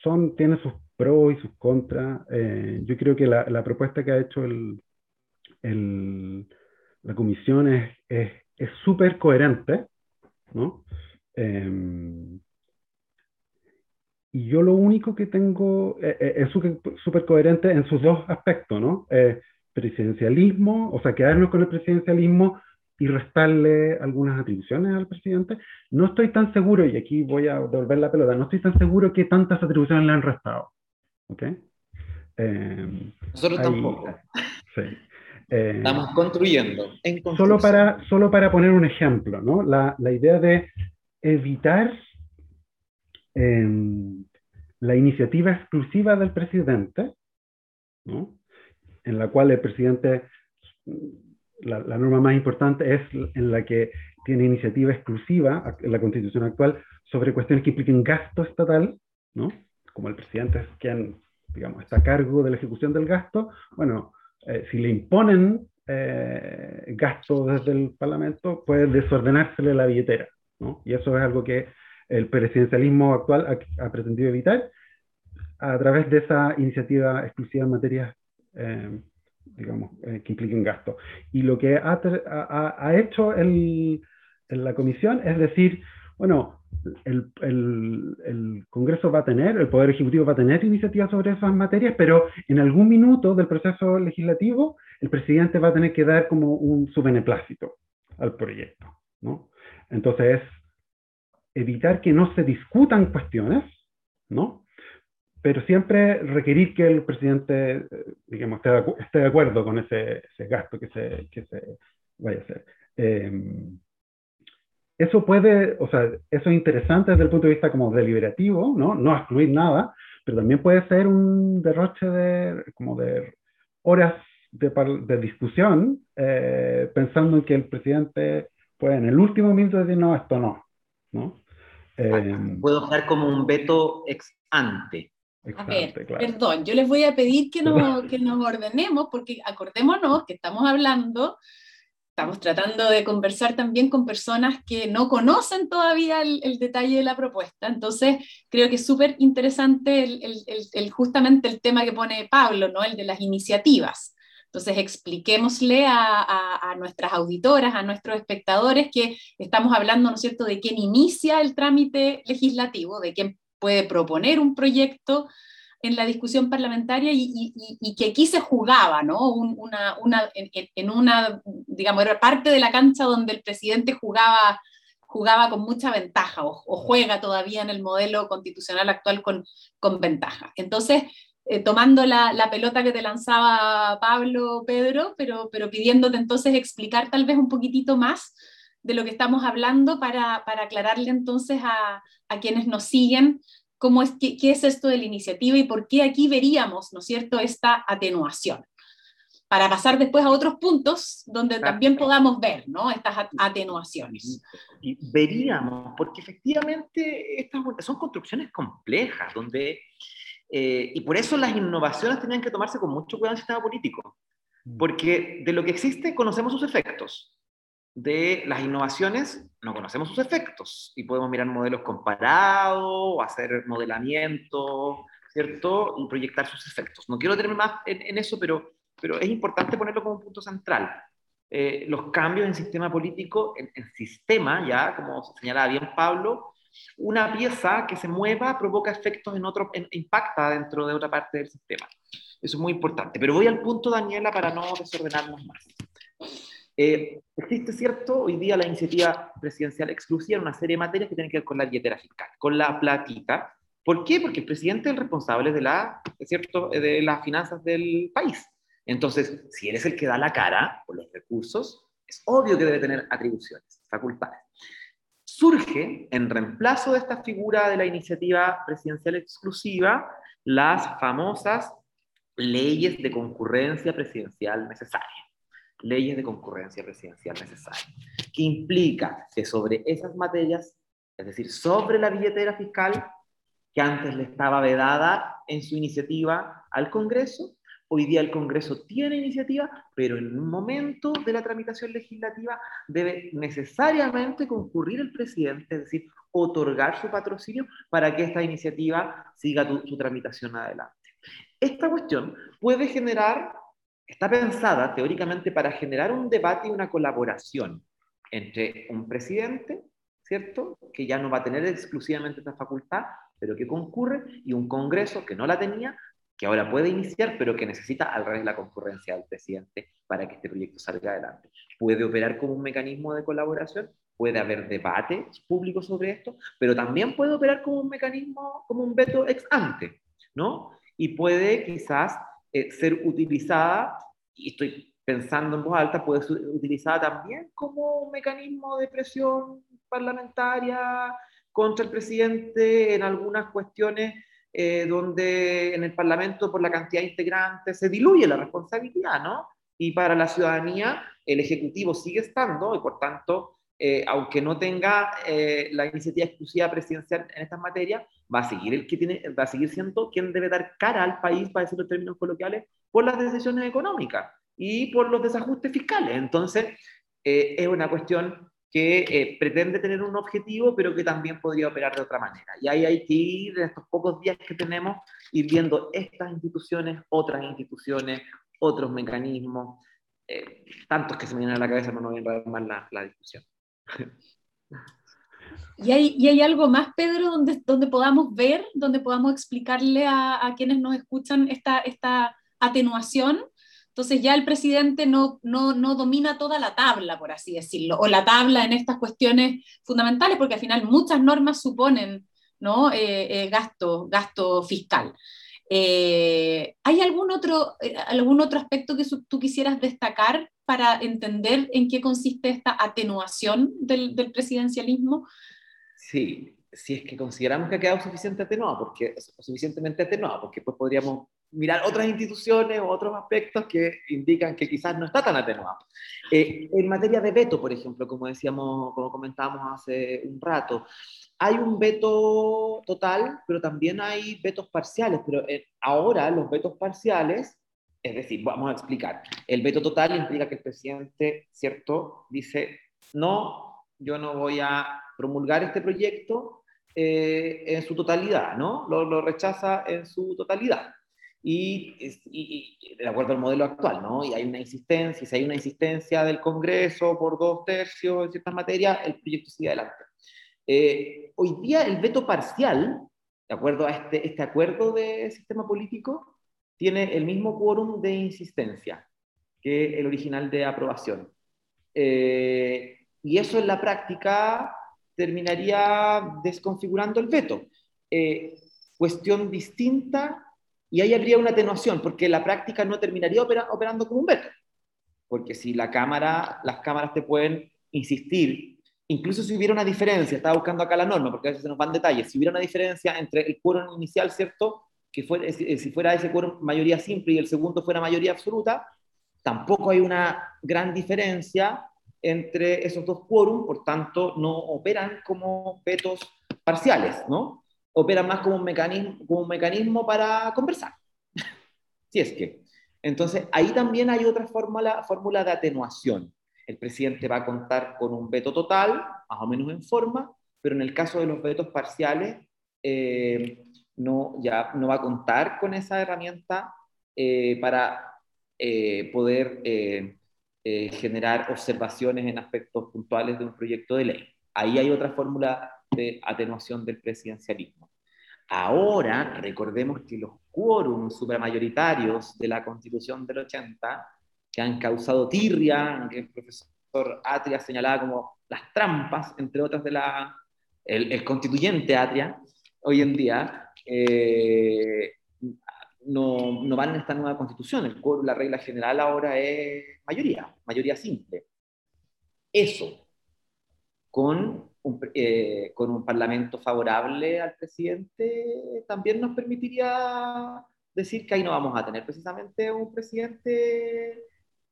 son, tienen sus pros y sus contras. Eh, yo creo que la, la, propuesta que ha hecho el, el, la comisión es súper es, coherente, ¿no? Y yo lo único que tengo eh, es súper coherente en sus dos aspectos, ¿no? presidencialismo, o sea, quedarnos con el presidencialismo y restarle algunas atribuciones al presidente. No estoy tan seguro, y aquí voy a devolver la pelota, no estoy tan seguro que tantas atribuciones le han restado. ¿Ok? Eh, Nosotros tampoco. Sí. Eh, Estamos construyendo. solo, para, solo para poner un ejemplo, ¿no? La, la idea de evitar em, la iniciativa exclusiva del presidente, ¿no? en la cual el presidente la, norma más importante es en la que tiene iniciativa exclusiva en la constitución actual sobre cuestiones que impliquen gasto estatal, ¿no? Como el presidente es quien, digamos, está a cargo de la ejecución del gasto, bueno, eh, si le imponen eh, gasto desde el Parlamento, puede desordenársele la billetera, ¿no? Y eso es algo que el presidencialismo actual ha, pretendido evitar a través de esa iniciativa exclusiva en materia eh, digamos, eh, que impliquen gasto. Y lo que ha, ha, hecho el, la comisión es decir, bueno, el, el, Congreso va a tener, el Poder Ejecutivo va a tener iniciativas sobre esas materias, pero en algún minuto del proceso legislativo el presidente va a tener que dar como un, su beneplácito al proyecto. ¿no? Entonces, evitar que no se discutan cuestiones, ¿no? pero siempre requerir que el presidente, eh, digamos, esté de, acuerdo con ese, gasto que se, que se, vaya a hacer. Em, eso puede, o sea, eso es interesante desde el punto de vista como deliberativo, ¿no? No excluir nada, pero también puede ser un derroche de, como de horas de, de discusión, eh, pensando en que el presidente puede en el último minuto decir, no, esto no, ¿no? Em, Puedo dar como un veto ex ante a ver, perdón, yo les voy a pedir que nos, que nos ordenemos porque acordémonos que estamos hablando Estamos tratando de conversar también con personas que no conocen todavía el, detalle de la propuesta. Entonces, creo que es súper interesante el, justamente el tema que pone Pablo, ¿no? el de las iniciativas. Entonces, expliquémosle a, nuestras auditoras, a nuestros espectadores, que estamos hablando, ¿no es cierto?, de quién inicia el trámite legislativo, de quién puede proponer un proyecto en la discusión parlamentaria y, que aquí se jugaba, ¿no? una, en, una, digamos, era parte de la cancha donde el presidente jugaba, jugaba con mucha ventaja o, juega todavía en el modelo constitucional actual con, con ventaja. Entonces, eh, tomando la, la, pelota que te lanzaba Pablo, Pedro, pero, pero pidiéndote entonces explicar tal vez un poquitito más de lo que estamos hablando para, para aclararle entonces a, a quienes nos siguen cómo es, qué, es esto de la iniciativa y por qué aquí veríamos, ¿no es cierto?, esta atenuación. Para pasar después a otros puntos donde también podamos ver, ¿no?, estas atenuaciones. Veríamos, porque efectivamente estas son construcciones complejas, donde, eh, y por eso las innovaciones tenían que tomarse con mucho cuidado en el sistema político, mm. porque de lo que existe conocemos sus efectos, de las innovaciones no conocemos sus efectos y podemos mirar modelos comparados hacer modelamiento, ¿cierto? Y proyectar sus efectos. No quiero tener más en, eso, pero, pero es importante ponerlo como un punto central. Eh, los cambios en sistema político, en, sistema, ya, como señalaba bien Pablo, una pieza que se mueva provoca efectos en otro, impacta dentro de otra parte del sistema. Eso es muy importante. Pero voy al punto, Daniela, para no desordenarnos más. Eh, existe, ¿cierto? Hoy día la iniciativa presidencial exclusiva en una serie de materias que tienen que ver con la billetera fiscal, con la platita. ¿Por qué? Porque el presidente es el responsable de, la, ¿cierto? de las finanzas del país. Entonces, si él es el que da la cara por los recursos, es obvio que debe tener atribuciones, facultades. Surge, en reemplazo de esta figura de la iniciativa presidencial exclusiva, las famosas leyes de concurrencia presidencial necesaria. Leyes de concurrencia presidencial necesarias, que implica que sobre esas materias, es decir, sobre la billetera fiscal, que antes le estaba vedada en su iniciativa al Congreso, hoy día el Congreso tiene iniciativa, pero en un momento de la tramitación legislativa debe necesariamente concurrir el presidente, es decir, otorgar su patrocinio para que esta iniciativa siga su tramitación adelante. Esta cuestión puede generar está pensada teóricamente para generar un debate y una colaboración entre un presidente, ¿cierto? Que ya no va a tener exclusivamente esta facultad, pero que concurre, y un Congreso que no la tenía, que ahora puede iniciar, pero que necesita al revés la concurrencia del presidente para que este proyecto salga adelante. Puede operar como un mecanismo de colaboración, puede haber debate público sobre esto, pero también puede operar como un mecanismo, como un veto ex ante, ¿no? Y puede quizás eh, ser utilizada, y estoy pensando en voz alta, puede ser utilizada también como un mecanismo de presión parlamentaria contra el presidente en algunas cuestiones eh, donde en el Parlamento por la cantidad de integrantes se diluye la responsabilidad, ¿no? Y para la ciudadanía el Ejecutivo sigue estando y por tanto eh, aunque no tenga eh, la iniciativa exclusiva presidencial en estas materias, va a seguir el que tiene, va a seguir siendo quien debe dar cara al país, para decirlo en términos coloquiales, por las decisiones económicas y por los desajustes fiscales. Entonces, eh, es una cuestión que pretende tener un objetivo, pero que también podría operar de otra manera. Y ahí hay que ir, en estos pocos días que tenemos, ir viendo estas instituciones, otras instituciones, otros mecanismos, tantos que se me vienen a la cabeza, pero no voy a enredar más la, la discusión. ¿Y hay, ¿Y hay, algo más, Pedro, donde, donde podamos ver, donde podamos explicarle a, a quienes nos escuchan esta, esta atenuación? Entonces ya el presidente no, no, no, domina toda la tabla, por así decirlo, o la tabla en estas cuestiones fundamentales, porque al final muchas normas suponen ¿no? Eh, eh, gasto, gasto fiscal. Eh, ¿Hay algún otro, algún otro aspecto que tú quisieras destacar para entender en qué consiste esta atenuación del, presidencialismo? Sí, si es que consideramos que ha quedado suficiente porque, suficientemente atenuado, porque pues podríamos mirar otras instituciones o otros aspectos que indican que quizás no está tan atenuado. Eh, en materia de veto, por ejemplo, como decíamos, como comentábamos hace un rato, hay un veto total, pero también hay vetos parciales, pero eh, ahora los vetos parciales Es decir, vamos a explicar. El veto total implica que el presidente, ¿cierto?, dice, no, yo no voy a promulgar este proyecto eh, en su totalidad, ¿no? Lo, rechaza en su totalidad. Y, y, de acuerdo al modelo actual, ¿no? Y hay una insistencia, si hay una insistencia del Congreso por dos tercios en ciertas materias, el proyecto sigue adelante. Eh, hoy día el veto parcial, de acuerdo a este, este acuerdo de sistema político, tiene el mismo quórum de insistencia que el original de aprobación. Eh, y eso en la práctica terminaría desconfigurando el veto. Eh, cuestión distinta, y ahí habría una atenuación, porque la práctica no terminaría operando como un veto. Porque si la cámara, las cámaras te pueden insistir, incluso si hubiera una diferencia, estaba buscando acá la norma, porque a veces se nos van detalles, si hubiera una diferencia entre el quórum inicial, ¿cierto? Que fuera, si fuera ese quórum mayoría simple y el segundo fuera mayoría absoluta, tampoco hay una gran diferencia entre esos dos quórum, por tanto, no operan como vetos parciales, ¿no? Operan más como un mecanismo, un mecanismo para conversar. si es que. Entonces, ahí también hay otra fórmula, de atenuación. El presidente va a contar con un veto total, más o menos en forma, pero en el caso de los vetos parciales, eh, no, ya no va a contar con esa herramienta eh, para eh, poder generar observaciones en aspectos puntuales de un proyecto de ley. Ahí hay otra fórmula de atenuación del presidencialismo. Ahora, recordemos que los quórums supramayoritarios de la Constitución del 80, que han causado tirria, que el profesor Atria señalaba como las trampas, entre otras de la, el, constituyente Atria, hoy en día, eh, no, no van en esta nueva constitución. El, la regla general ahora es mayoría, mayoría simple. Eso, con un, eh, con un parlamento favorable al presidente, también nos permitiría decir que ahí no vamos a tener precisamente un presidente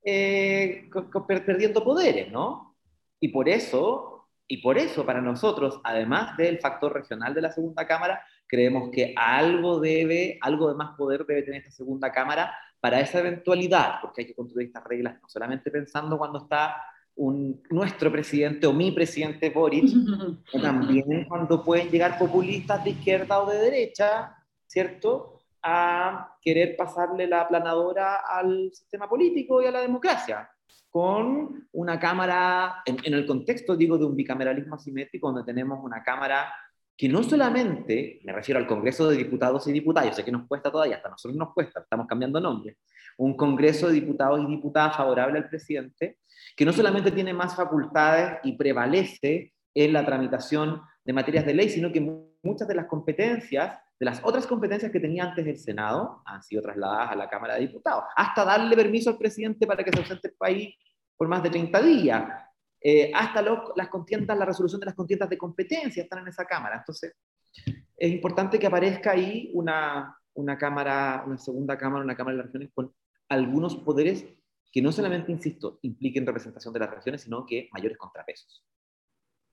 eh, perdiendo poderes, ¿no? Y por eso, y por eso para nosotros, además del factor regional de la segunda cámara, creemos que algo debe, algo de más poder debe tener esta segunda cámara para esa eventualidad, porque hay que construir estas reglas no solamente pensando cuando está un, nuestro presidente o mi presidente Boric, también cuando pueden llegar populistas de izquierda o de derecha, ¿cierto? A querer pasarle la aplanadora al sistema político y a la democracia, con una cámara, en, en el contexto, digo, de un bicameralismo asimétrico, donde tenemos una cámara que no solamente, me refiero al Congreso de Diputados y Diputadas, sé que nos cuesta todavía, hasta nosotros nos cuesta, estamos cambiando nombre, un Congreso de Diputados y Diputadas favorable al presidente, que no solamente tiene más facultades y prevalece en la tramitación de materias de ley, sino que muchas de las competencias, de las otras competencias que tenía antes el Senado, han sido trasladadas a la Cámara de Diputados, hasta darle permiso al presidente para que se ausente el país por más de 30 días, eh, hasta las contiendas, la resolución de las contiendas de competencia están en esa Cámara. Entonces, es importante que aparezca ahí una, una Cámara, una segunda Cámara, una Cámara de las Regiones con algunos poderes que no solamente, insisto, impliquen representación de las regiones, sino que mayores contrapesos.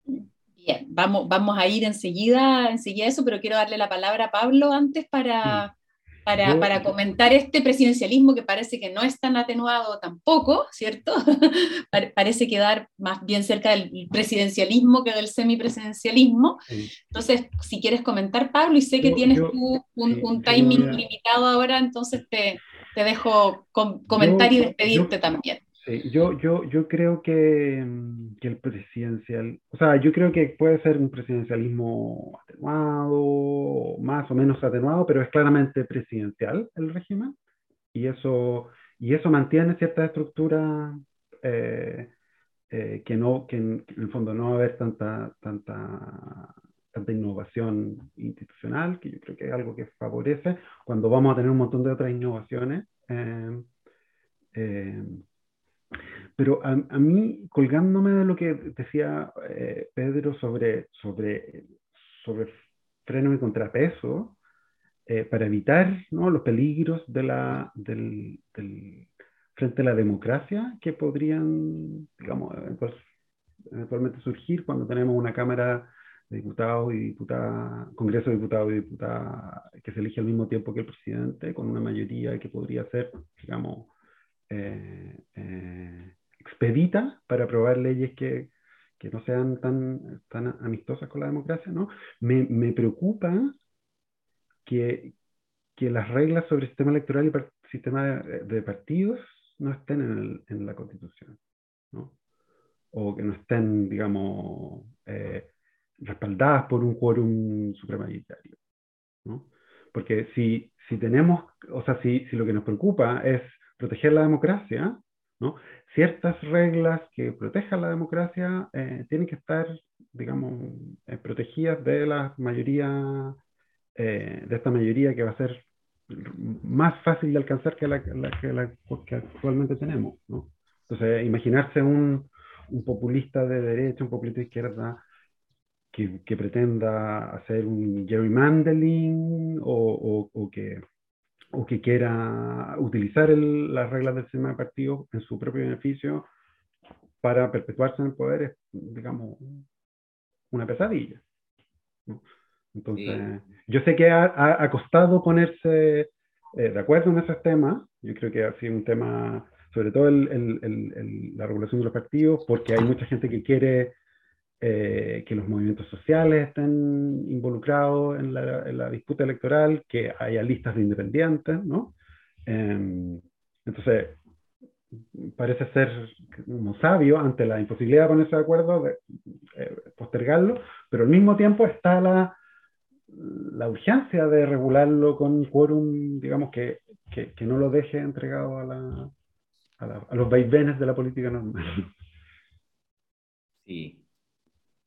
Bien, vamos, vamos a ir enseguida, enseguida a eso, pero quiero darle la palabra a Pablo antes para, para, para, comentar este presidencialismo que parece que no es tan atenuado tampoco, ¿cierto? parece quedar más bien cerca del presidencialismo que del semipresidencialismo. Entonces, si quieres comentar, Pablo, y sé que tienes tú un, timing limitado ahora, entonces te, te dejo comentar y despedirte también. Yo, yo, yo creo que, mm, que, el presidencial, o sea, yo creo que puede ser un presidencialismo atenuado, más o menos atenuado, pero es claramente presidencial el régimen y eso, y eso mantiene cierta estructura eh, eh, que no, que en, el fondo no va a haber tanta, tanta, tanta innovación institucional, que yo creo que es algo que favorece cuando vamos a tener un montón de otras innovaciones. Eh, pero a, mí, colgándome de lo que decía eh, Pedro sobre, sobre, sobre freno y contrapeso, eh, para evitar ¿no? los peligros de la, del, del, frente a la democracia que podrían, digamos, eventualmente surgir cuando tenemos una Cámara de Diputados y Diputadas, Congreso de Diputados y Diputadas que se elige al mismo tiempo que el presidente, con una mayoría que podría ser digamos, expedita para aprobar leyes que, que no sean tan, tan amistosas con la democracia, ¿no? Me, me preocupa que, que, las reglas sobre el sistema electoral y sistema de, partidos no estén en, en, la Constitución, ¿no? O que no estén, digamos, eh, respaldadas por un quórum supramayoritario, ¿no? Porque si, si tenemos, o sea, si, si lo que nos preocupa es proteger la democracia, ¿no? Ciertas reglas que protejan la democracia eh, tienen que estar, digamos, eh, protegidas de la mayoría, eh, de esta mayoría que va a ser más fácil de alcanzar que la, que, la que, actualmente tenemos, ¿no? Entonces, imaginarse un, un, populista de derecha, un populista de izquierda, que, que pretenda hacer un gerrymandering o, o, o que o que quiera utilizar las reglas del sistema de partido en su propio beneficio para perpetuarse en el poder es, digamos, una pesadilla. Entonces, yo sé que ha, ha, costado ponerse eh, de acuerdo en esos temas. Yo creo que ha sido un tema, sobre todo el, el, la regulación de los partidos, porque hay mucha gente que quiere eh, que los movimientos sociales estén involucrados en la, disputa electoral, que haya listas de independientes, ¿no? Em, entonces, parece ser como sabio ante la imposibilidad de ponerse de acuerdo, de eh, postergarlo, pero al mismo tiempo está la, la urgencia de regularlo con un quórum, digamos, que, que, que, no lo deje entregado a, la, a, la, a los vaivenes de la política normal. Sí,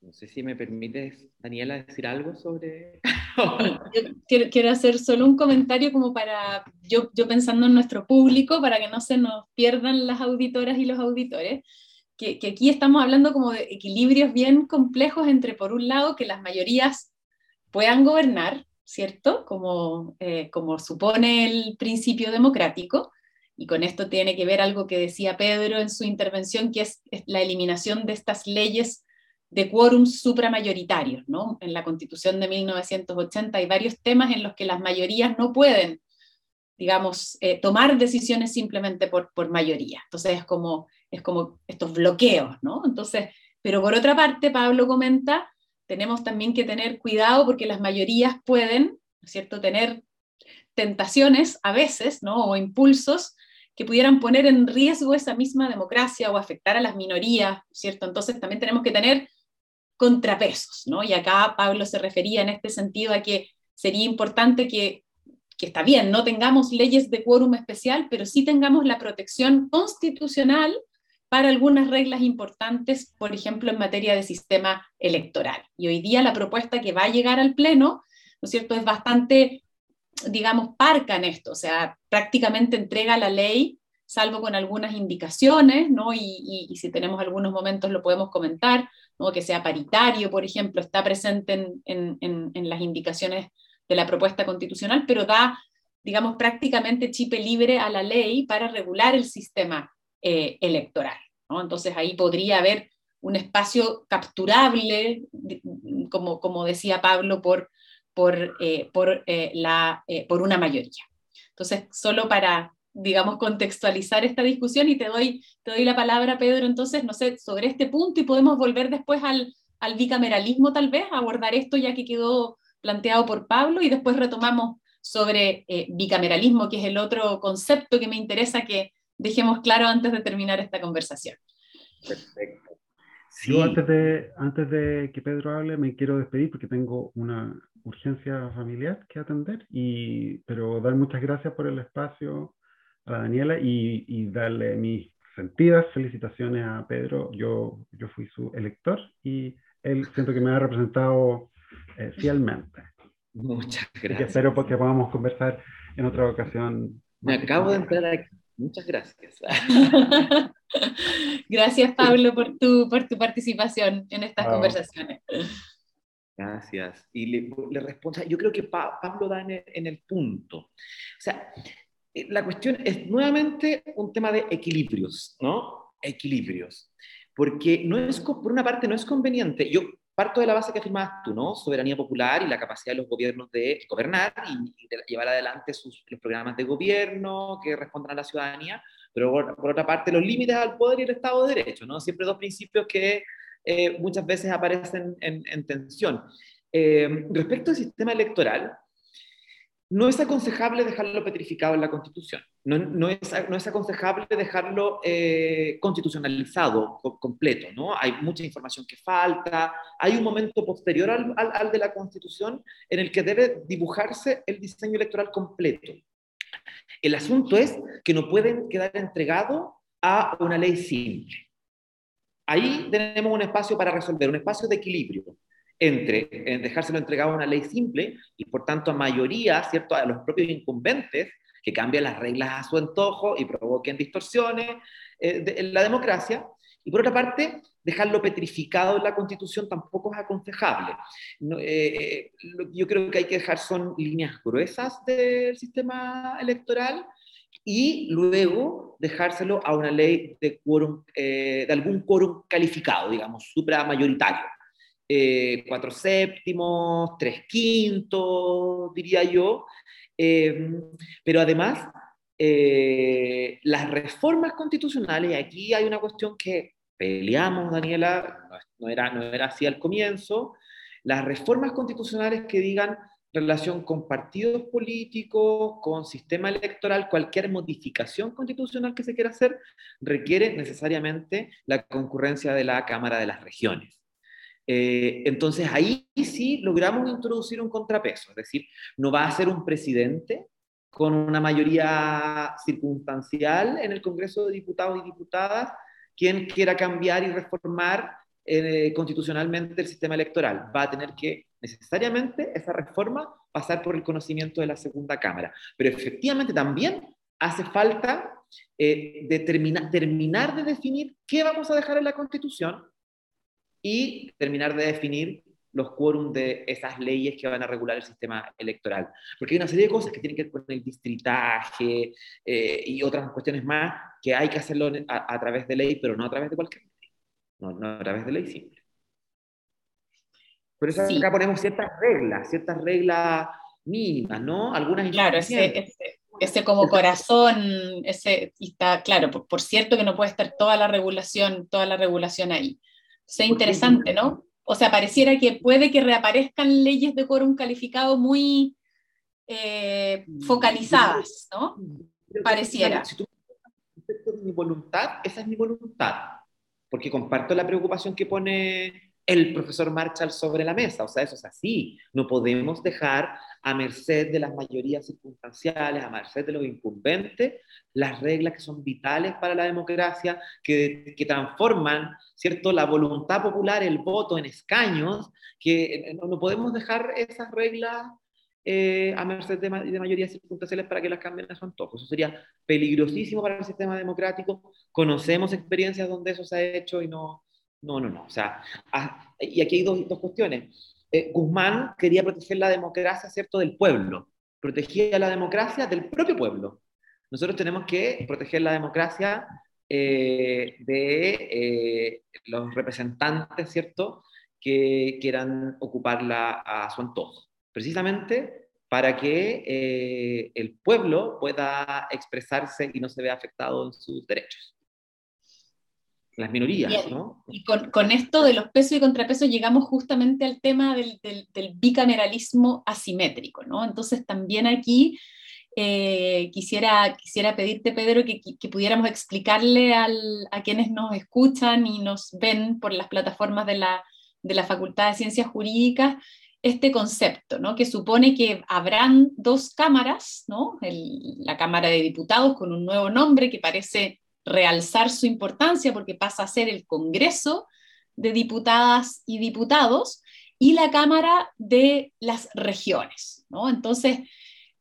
no sé si me permites, Daniela, decir algo sobre... quiero, quiero, hacer solo un comentario como para, yo, yo pensando en nuestro público, para que no se nos pierdan las auditoras y los auditores, que, que aquí estamos hablando como de equilibrios bien complejos entre, por un lado, que las mayorías puedan gobernar, ¿cierto? Como, eh, como supone el principio democrático, y con esto tiene que ver algo que decía Pedro en su intervención, que es la eliminación de estas leyes de quórum supramayoritarios, ¿no? En la Constitución de 1980 hay varios temas en los que las mayorías no pueden, digamos, eh, tomar decisiones simplemente por, por mayoría. Entonces es como, es como estos bloqueos, ¿no? Entonces, pero por otra parte, Pablo comenta, tenemos también que tener cuidado porque las mayorías pueden, ¿no es cierto?, tener tentaciones a veces, ¿no? O impulsos que pudieran poner en riesgo esa misma democracia o afectar a las minorías, ¿cierto? Entonces también tenemos que tener contrapesos, ¿no? Y acá Pablo se refería en este sentido a que sería importante que, que está bien, no tengamos leyes de quórum especial, pero sí tengamos la protección constitucional para algunas reglas importantes, por ejemplo, en materia de sistema electoral. Y hoy día la propuesta que va a llegar al Pleno, ¿no es cierto?, es bastante, digamos, parca en esto, o sea, prácticamente entrega la ley, salvo con algunas indicaciones, ¿no? Y, si tenemos algunos momentos lo podemos comentar, que sea paritario, por ejemplo, está presente en, las indicaciones de la propuesta constitucional, pero da, digamos, prácticamente chipe libre a la ley para regular el sistema eh, electoral. Entonces ahí podría haber un espacio capturable, como, como decía Pablo, por, por, eh, por, eh, la, por una mayoría. Entonces, solo para, digamos, contextualizar esta discusión y te doy, te doy la palabra, Pedro, entonces, no sé, sobre este punto y podemos volver después al, al bicameralismo tal vez, abordar esto ya que quedó planteado por Pablo y después retomamos sobre eh, bicameralismo, que es el otro concepto que me interesa que dejemos claro antes de terminar esta conversación. Perfecto. Yo antes de, antes de que Pedro hable me quiero despedir porque tengo una urgencia familiar que atender, y, pero dar muchas gracias por el espacio, a Daniela y, darle mis sentidas felicitaciones a Pedro. Yo, yo fui su elector y él siento que me ha representado eh, fielmente. Muchas gracias. espero que podamos conversar en otra ocasión. Me acabo de entrar aquí. Muchas gracias. gracias, Pablo, por tu, por tu participación en estas conversaciones. Gracias. Y le, le respondo, yo creo que Pablo da en el, en el punto. O sea, la cuestión es nuevamente un tema de equilibrios, ¿no? Equilibrios. Porque no es, por una parte no es conveniente. Yo parto de la base que afirmabas tú, ¿no? Soberanía popular y la capacidad de los gobiernos de gobernar y, de llevar adelante sus, los programas de gobierno que respondan a la ciudadanía, pero por, otra parte los límites al poder y el Estado de Derecho, ¿no? Siempre dos principios que eh, muchas veces aparecen en, en tensión. Eh, respecto al sistema electoral, no es aconsejable dejarlo petrificado en la Constitución, no, es, aconsejable dejarlo eh, constitucionalizado completo, ¿no? Hay mucha información que falta, hay un momento posterior al, al, de la Constitución en el que debe dibujarse el diseño electoral completo. El asunto es que no pueden quedar entregado a una ley simple. Ahí tenemos un espacio para resolver, un espacio de equilibrio entre dejárselo entregado a una ley simple y por tanto a mayoría, ¿cierto?, a los propios incumbentes que cambien las reglas a su antojo y provoquen distorsiones eh, en la democracia. Y por otra parte, dejarlo petrificado en la Constitución tampoco es aconsejable. Eh, eh, yo creo que hay que dejar son líneas gruesas del sistema electoral y luego dejárselo a una ley de, quórum, de algún quórum calificado, digamos, supramayoritario eh, cuatro séptimos, tres quintos, diría yo. Eh, pero además, eh, las reformas constitucionales, y aquí hay una cuestión que peleamos, Daniela, no, era, no era así al comienzo, las reformas constitucionales que digan relación con partidos políticos, con sistema electoral, cualquier modificación constitucional que se quiera hacer, requiere necesariamente la concurrencia de la Cámara de las Regiones. Eh, entonces ahí sí logramos introducir un contrapeso, es decir, no va a ser un presidente con una mayoría circunstancial en el Congreso de Diputados y Diputadas quien quiera cambiar y reformar eh, constitucionalmente el sistema electoral. Va a tener que necesariamente esa reforma pasar por el conocimiento de la segunda Cámara. Pero efectivamente también hace falta eh, terminar de definir qué vamos a dejar en la Constitución y terminar de definir los quórums de esas leyes que van a regular el sistema electoral. Porque hay una serie de cosas que tienen que ver con el distritaje eh, y otras cuestiones más que hay que hacerlo a, través de ley, pero no a través de cualquier ley. No, no a través de ley simple. Por eso acá ponemos ciertas reglas, ciertas reglas mínimas, ¿no? Algunas Claro, ese, ese, como corazón, ese, está claro, por, por, cierto que no puede estar toda la regulación, toda la regulación ahí sea interesante, ¿no? O sea, pareciera que puede que reaparezcan leyes de quórum calificado muy eh, focalizadas, ¿no? Pareciera. Si tú mi voluntad, esa es mi voluntad, porque comparto la preocupación que pone el profesor Marshall sobre la mesa. O sea, eso es así. No podemos dejar a merced de las mayorías circunstanciales, a merced de los incumbentes, las reglas que son vitales para la democracia, que, que transforman, ¿cierto?, la voluntad popular, el voto en escaños, que eh, no, podemos dejar esas reglas eh, a merced de, de, mayorías circunstanciales para que las cambien a su antojo. Eso sería peligrosísimo para el sistema democrático. Conocemos experiencias donde eso se ha hecho y no, no, no, no. O sea, ah, y aquí hay dos, dos cuestiones. Eh, Guzmán quería proteger la democracia, ¿cierto?, del pueblo. Protegía la democracia del propio pueblo. Nosotros tenemos que proteger la democracia eh, de eh, los representantes, ¿cierto?, que quieran ocuparla a su antojo. Precisamente para que el pueblo pueda expresarse y no se vea afectado en sus derechos las minorías, ¿no? Y con, esto de los pesos y contrapesos llegamos justamente al tema del, bicameralismo asimétrico, ¿no? Entonces también aquí eh, quisiera, quisiera pedirte, Pedro, que, pudiéramos explicarle a quienes nos escuchan y nos ven por las plataformas de la, de la Facultad de Ciencias Jurídicas este concepto, ¿no? que supone que habrán dos cámaras, ¿no? la Cámara de Diputados con un nuevo nombre que parece realzar su importancia porque pasa a ser el Congreso de Diputadas y Diputados y la Cámara de las Regiones. ¿no? Entonces,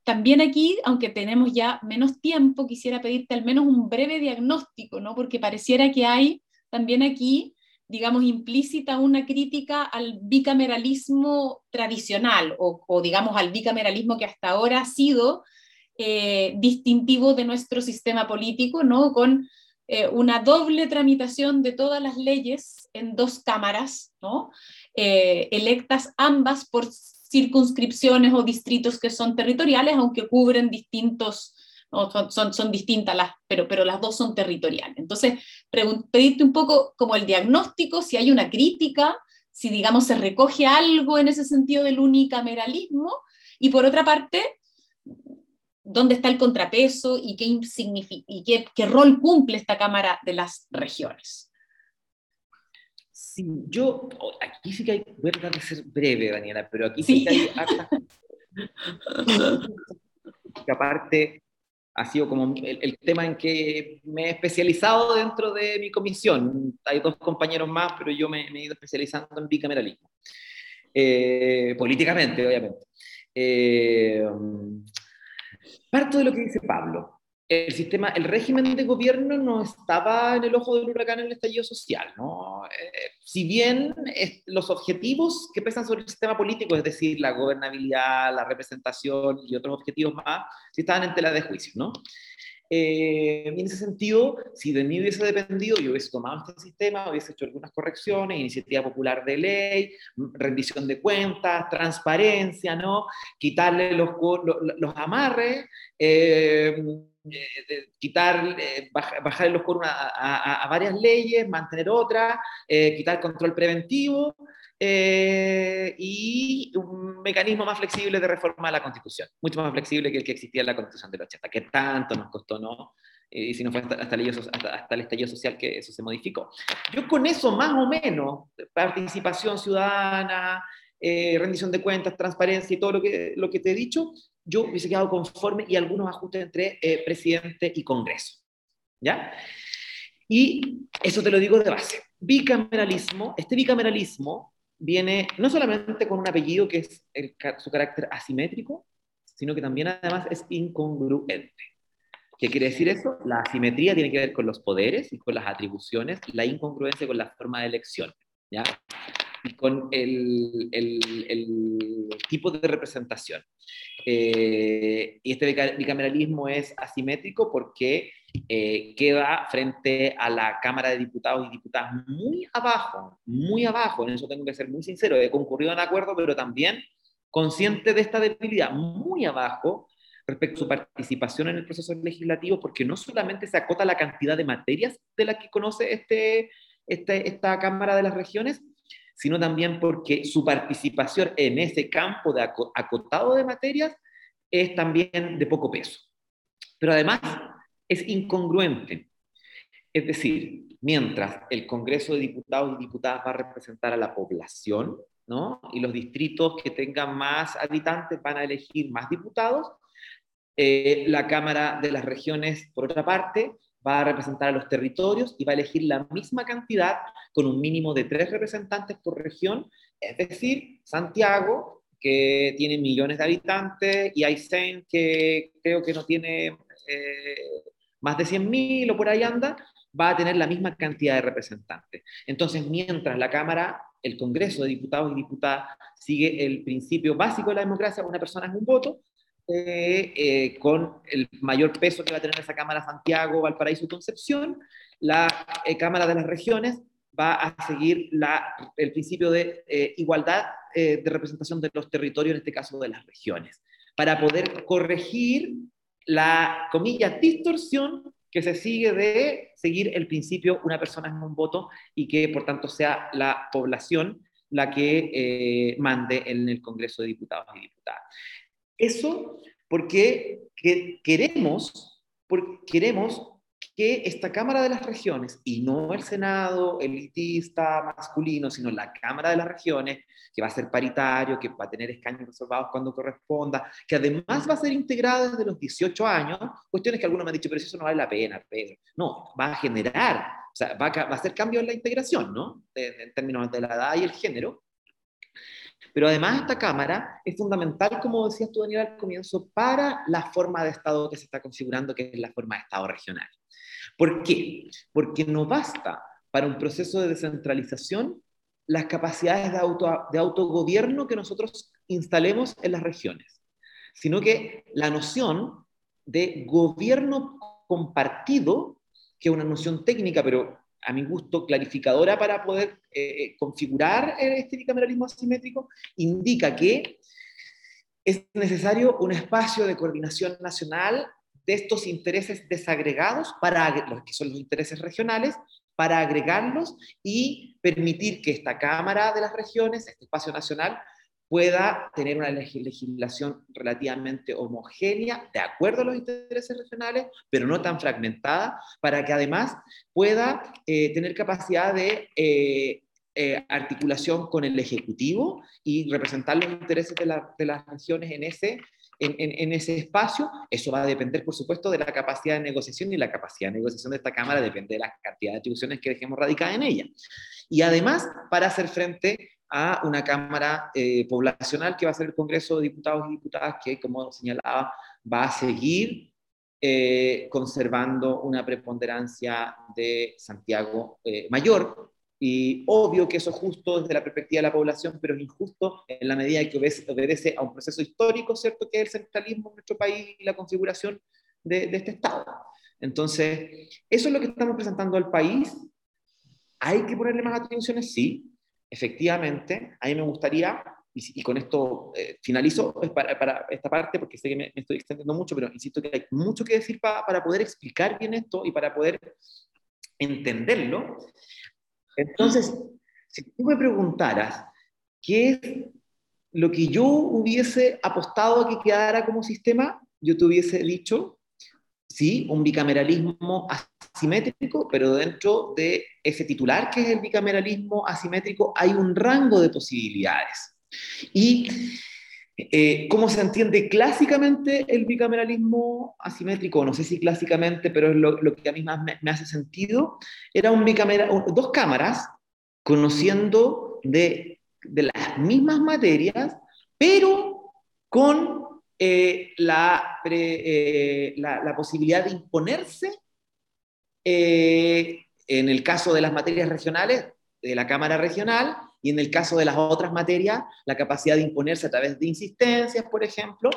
también aquí, aunque tenemos ya menos tiempo, quisiera pedirte al menos un breve diagnóstico, ¿no? porque pareciera que hay también aquí, digamos, implícita una crítica al bicameralismo tradicional o, digamos, al bicameralismo que hasta ahora ha sido eh, distintivo de nuestro sistema político, ¿no? con eh, una doble tramitación de todas las leyes en dos cámaras, ¿no? eh, electas ambas por circunscripciones o distritos que son territoriales, aunque cubren distintos, son, son, distintas, las, pero, pero las dos son territoriales. Entonces, pedirte un poco como el diagnóstico, si hay una crítica, si digamos se recoge algo en ese sentido del unicameralismo, y por otra parte, dónde está el contrapeso y qué, y qué, qué rol cumple esta Cámara de las Regiones. Sí, yo, aquí sí que hay, voy a tratar de ser breve, Daniela, pero aquí sí, que hay que aparte ha sido como el, tema en que me he especializado dentro de mi comisión. Hay dos compañeros más, pero yo me, he ido especializando en bicameralismo. Eh, políticamente, obviamente. Eh, parto de lo que dice Pablo el sistema, el régimen de gobierno no estaba en el ojo del huracán en el estallido social, ¿no? Eh, si bien los objetivos que pesan sobre el sistema político, es decir, la gobernabilidad, la representación y otros objetivos más, sí estaban en tela de juicio, ¿no? Eh, en ese sentido, si de mí hubiese dependido, yo hubiese tomado este sistema, hubiese hecho algunas correcciones, iniciativa popular de ley, rendición de cuentas, transparencia, ¿no? Quitarle los, los, amarres, eh, eh, quitar, eh, bajar, los quórum a, varias leyes, mantener otras, eh, quitar control preventivo y un mecanismo más flexible de reforma de la Constitución, mucho más flexible que el que existía en la Constitución del 80, que tanto nos costó, ¿no? y si no fue hasta, hasta, el estallido social que eso se modificó. Yo con eso más o menos, participación ciudadana, rendición de cuentas, transparencia y todo lo que, lo que te he dicho, yo hubiese quedado conforme y algunos ajustes entre eh, presidente y Congreso. ¿Ya? Y eso te lo digo de base. Bicameralismo, este bicameralismo viene no solamente con un apellido que es su carácter asimétrico, sino que también además es incongruente. ¿Qué quiere decir eso? La asimetría tiene que ver con los poderes y con las atribuciones, la incongruencia con la forma de elección. ¿ya? Con el, tipo de representación. Eh, y este bicameralismo es asimétrico porque eh, queda frente a la Cámara de Diputados y Diputadas muy abajo, muy abajo, en eso tengo que ser muy sincero, he concurrido en acuerdo, pero también consciente de esta debilidad, muy abajo respecto a su participación en el proceso legislativo, porque no solamente se acota la cantidad de materias de las que conoce este, este, esta Cámara de las Regiones, sino también porque su participación en ese campo de acotado de materias es también de poco peso. Pero además es incongruente. Es decir, mientras el Congreso de Diputados y Diputadas va a representar a la población, ¿no? Y los distritos que tengan más habitantes van a elegir más diputados, eh, la Cámara de las Regiones, por otra parte, va a representar a los territorios y va a elegir la misma cantidad con un mínimo de tres representantes por región, es decir, Santiago, que tiene millones de habitantes, y Aysén, que creo que no tiene eh, más de 100.000 o por ahí anda, va a tener la misma cantidad de representantes. Entonces, mientras la Cámara, el Congreso de Diputados y Diputadas sigue el principio básico de la democracia, una persona es un voto, eh, con el mayor peso que va a tener esa Cámara Santiago, Valparaíso y Concepción, la eh, Cámara de las Regiones va a seguir el principio de eh, igualdad de representación de los territorios, en este caso de las regiones, para poder corregir la, comilla, distorsión que se sigue de seguir el principio una persona en un voto y que por tanto sea la población la que mande en el Congreso de Diputados y Diputadas. Eso porque queremos, porque queremos que esta Cámara de las Regiones, y no el Senado elitista masculino, sino la Cámara de las Regiones, que va a ser paritario, que va a tener escaños reservados cuando corresponda, que además va a ser integrada desde los 18 años, cuestiones que algunos me han dicho, pero eso no vale la pena, Pedro. No, va a generar, o sea, va a, va a hacer cambio en la integración, ¿no? En términos de la edad y el género, pero además esta Cámara es fundamental, como decías tú, Daniel, al comienzo, para la forma de Estado que se está configurando, que es la forma de Estado regional. ¿Por qué? Porque no basta para un proceso de descentralización las capacidades de, auto, de autogobierno que nosotros instalemos en las regiones, sino que la noción de gobierno compartido, que es una noción técnica, pero a mi gusto, clarificadora para poder eh, configurar este bicameralismo asimétrico, indica que es necesario un espacio de coordinación nacional de estos intereses desagregados, para los que son los intereses regionales, para agregarlos y permitir que esta Cámara de las Regiones, este espacio nacional, pueda tener una legislación relativamente homogénea, de acuerdo a los intereses regionales, pero no tan fragmentada, para que además pueda eh, tener capacidad de eh, eh, articulación con el Ejecutivo y representar los intereses de, de las regiones en ese, en, en, ese espacio. Eso va a depender, por supuesto, de la capacidad de negociación y la capacidad de negociación de esta Cámara depende de la cantidad de atribuciones que dejemos radicadas en ella. Y además, para hacer frente a una Cámara eh, poblacional que va a ser el Congreso de Diputados y Diputadas, que, como señalaba, va a seguir eh, conservando una preponderancia de Santiago eh, Mayor. Y obvio que eso es justo desde la perspectiva de la población, pero es injusto en la medida que obedece, a un proceso histórico, ¿cierto?, que es el centralismo en nuestro país y la configuración de, de este Estado. Entonces, eso es lo que estamos presentando al país. ¿Hay que ponerle más atenciones? Sí, efectivamente, a mí me gustaría, y, con esto eh, finalizo para, para, esta parte, porque sé que me, estoy extendiendo mucho, pero insisto que hay mucho que decir para poder explicar bien esto y para poder entenderlo. Entonces, si tú me preguntaras qué es lo que yo hubiese apostado a que quedara como sistema, yo te hubiese dicho, sí, un bicameralismo asimétrico, pero dentro de ese titular que es el bicameralismo asimétrico hay un rango de posibilidades. Y eh, ¿Cómo se entiende clásicamente el bicameralismo asimétrico? No sé si clásicamente, pero es lo, que a mí más me, hace sentido. Era un dos cámaras conociendo de, las mismas materias, pero con eh, la, eh, la, la, posibilidad de imponerse eh, en el caso de las materias regionales, de la Cámara Regional, y en el caso de las otras materias, la capacidad de imponerse a través de insistencias, por ejemplo,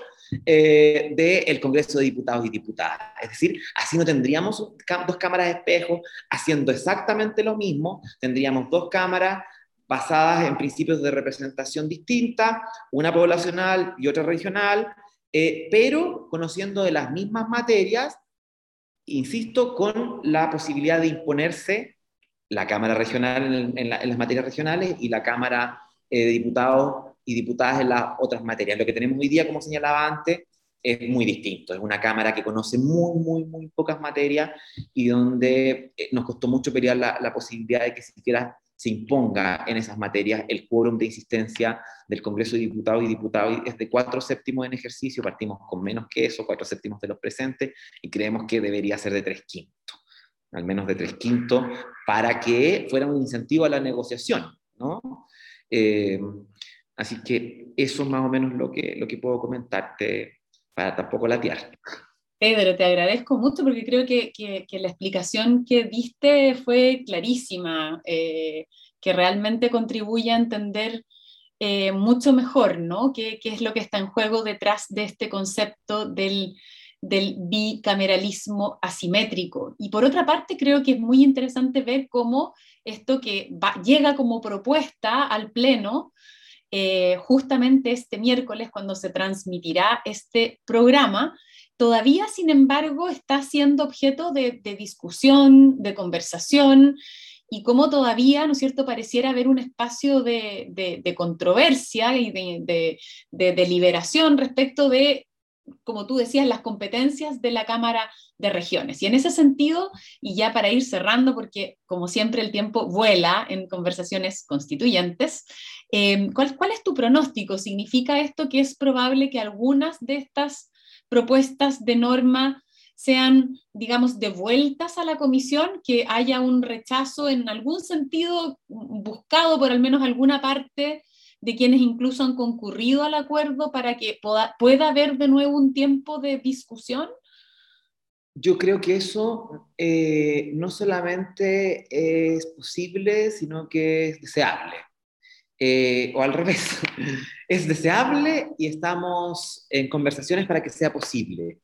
eh, del Congreso de Diputados y Diputadas. Es decir, así no tendríamos dos cámaras de espejo haciendo exactamente lo mismo, tendríamos dos cámaras basadas en principios de representación distinta, una poblacional y otra regional, eh, pero conociendo de las mismas materias insisto, con la posibilidad de imponerse la Cámara Regional en, las materias regionales y la Cámara eh, de Diputados y Diputadas en las otras materias. Lo que tenemos hoy día, como señalaba antes, es muy distinto. Es una Cámara que conoce muy, muy, muy pocas materias y donde eh, nos costó mucho pelear la, la posibilidad de que siquiera se imponga en esas materias el quórum de insistencia del Congreso de Diputados y Diputados es de cuatro séptimos en ejercicio, partimos con menos que eso, cuatro séptimos de los presentes, y creemos que debería ser de tres quintos, al menos de tres quintos, para que fuera un incentivo a la negociación, ¿no? Eh, así que eso es más o menos lo que, lo que puedo comentarte para tampoco latear. Pedro, te agradezco mucho porque creo que, la explicación que diste fue clarísima, eh, que realmente contribuye a entender eh, mucho mejor, ¿no? ¿Qué, es lo que está en juego detrás de este concepto del, bicameralismo asimétrico? Y por otra parte, creo que es muy interesante ver cómo esto que llega como propuesta al Pleno, eh, justamente este miércoles, cuando se transmitirá este programa, todavía, sin embargo, está siendo objeto de, discusión, de conversación, y cómo todavía, ¿no es cierto?, pareciera haber un espacio de, controversia y de, deliberación respecto de, como tú decías, las competencias de la Cámara de Regiones. Y en ese sentido, y ya para ir cerrando, porque como siempre el tiempo vuela en conversaciones constituyentes, eh, ¿cuál, ¿cuál es tu pronóstico? ¿Significa esto que es probable que algunas de estas propuestas de norma sean, digamos, devueltas a la comisión, que haya un rechazo en algún sentido buscado por al menos alguna parte de quienes incluso han concurrido al acuerdo para que pueda, haber de nuevo un tiempo de discusión? Yo creo que eso eh, no solamente es posible, sino que es deseable. Eh, o al revés, es deseable y estamos en conversaciones para que sea posible.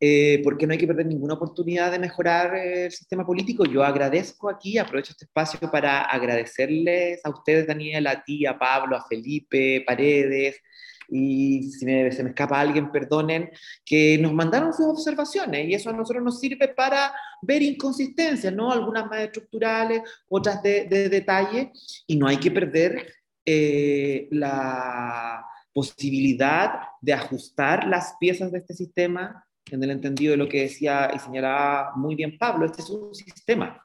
eh, porque no hay que perder ninguna oportunidad de mejorar el sistema político. Yo agradezco aquí, aprovecho este espacio para agradecerles a ustedes, Daniel, a ti, a Pablo, a Felipe, Paredes, y si se me escapa alguien, perdonen, que nos mandaron sus observaciones y eso a nosotros nos sirve para ver inconsistencias, ¿no? Algunas más estructurales, otras de, detalle, y no hay que perder eh, la posibilidad de ajustar las piezas de este sistema en el entendido de lo que decía y señalaba muy bien Pablo, este es un sistema.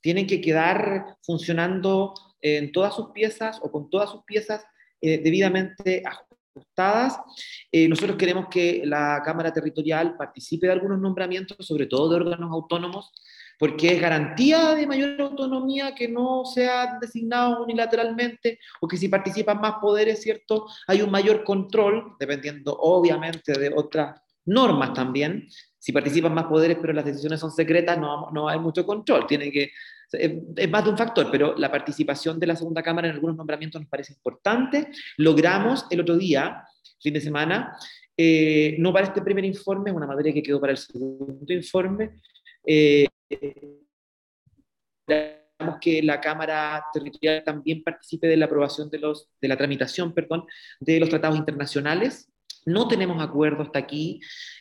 Tienen que quedar funcionando en todas sus piezas o con todas sus piezas eh, debidamente ajustadas. Eh, nosotros queremos que la Cámara Territorial participe de algunos nombramientos, sobre todo de órganos autónomos, porque es garantía de mayor autonomía que no sean designados unilateralmente o que si participan más poderes, ¿cierto? Hay un mayor control, dependiendo obviamente de otras normas también. Si participan más poderes pero las decisiones son secretas, no, no hay mucho control. Tiene que, es más de un factor, pero la participación de la segunda Cámara en algunos nombramientos nos parece importante. Logramos el otro día, fin de semana, eh, no para este primer informe, una materia que quedó para el segundo informe, eh, que la Cámara Territorial también participe de la aprobación de, los, de la tramitación perdón, de los tratados internacionales. No tenemos acuerdo hasta aquí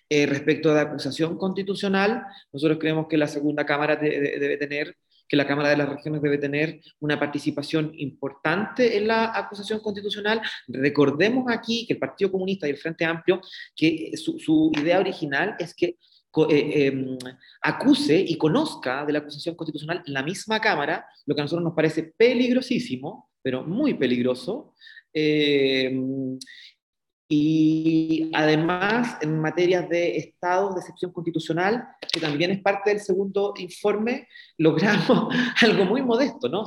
eh, respecto a la acusación constitucional. Nosotros creemos que la segunda Cámara debe tener que la Cámara de las Regiones debe tener una participación importante en la acusación constitucional. Recordemos aquí que el Partido Comunista y el Frente Amplio, que su, su idea original es que eh, em, acuse y conozca de la acusación constitucional la misma Cámara, lo que a nosotros nos parece peligrosísimo, pero muy peligroso. Em, y además, en materias de estados de excepción constitucional, que también es parte del segundo informe, logramos algo muy modesto, ¿no?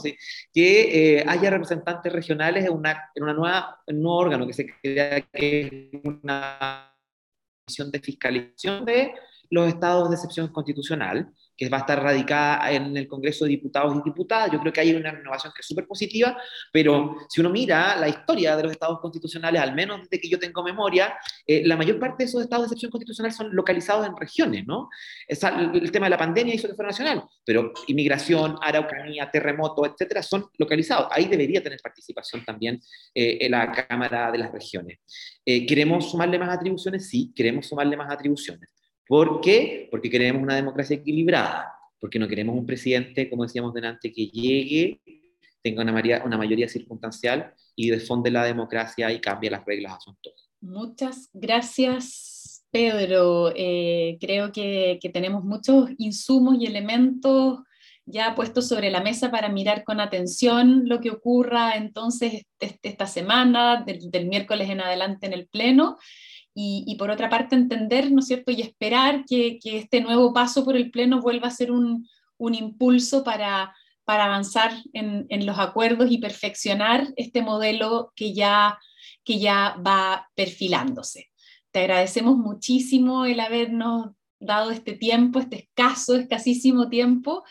que eh, haya representantes regionales en, una, en, una nueva, un nuevo órgano que se crea que es una comisión de fiscalización de los estados de excepción constitucional, que va a estar radicada en el Congreso de Diputados y Diputadas. Yo creo que hay una renovación que es súper positiva, pero si uno mira la historia de los estados constitucionales, al menos desde que yo tengo memoria, eh, la mayor parte de esos estados de excepción constitucional son localizados en regiones, ¿no? el tema de la pandemia hizo que fuera nacional, pero inmigración, araucanía, terremoto, etcétera, son localizados. Ahí debería tener participación también eh, en la Cámara de las Regiones. Eh, ¿Queremos sumarle más atribuciones? Sí, queremos sumarle más atribuciones. ¿Por qué? Porque queremos una democracia equilibrada, porque no queremos un presidente, como decíamos delante, que llegue, tenga una mayoría, una mayoría circunstancial y defonde la democracia y cambie las reglas a su Muchas gracias, Pedro. Eh, creo que, que, tenemos muchos insumos y elementos ya puestos sobre la mesa para mirar con atención lo que ocurra entonces esta semana, del, del miércoles en adelante en el Pleno y, por otra parte entender, ¿no es cierto?, y esperar que, que, este nuevo paso por el Pleno vuelva a ser un, un impulso para, para avanzar en, en, los acuerdos y perfeccionar este modelo que ya, que ya va perfilándose. Te agradecemos muchísimo el habernos dado este tiempo, este escaso, escasísimo tiempo,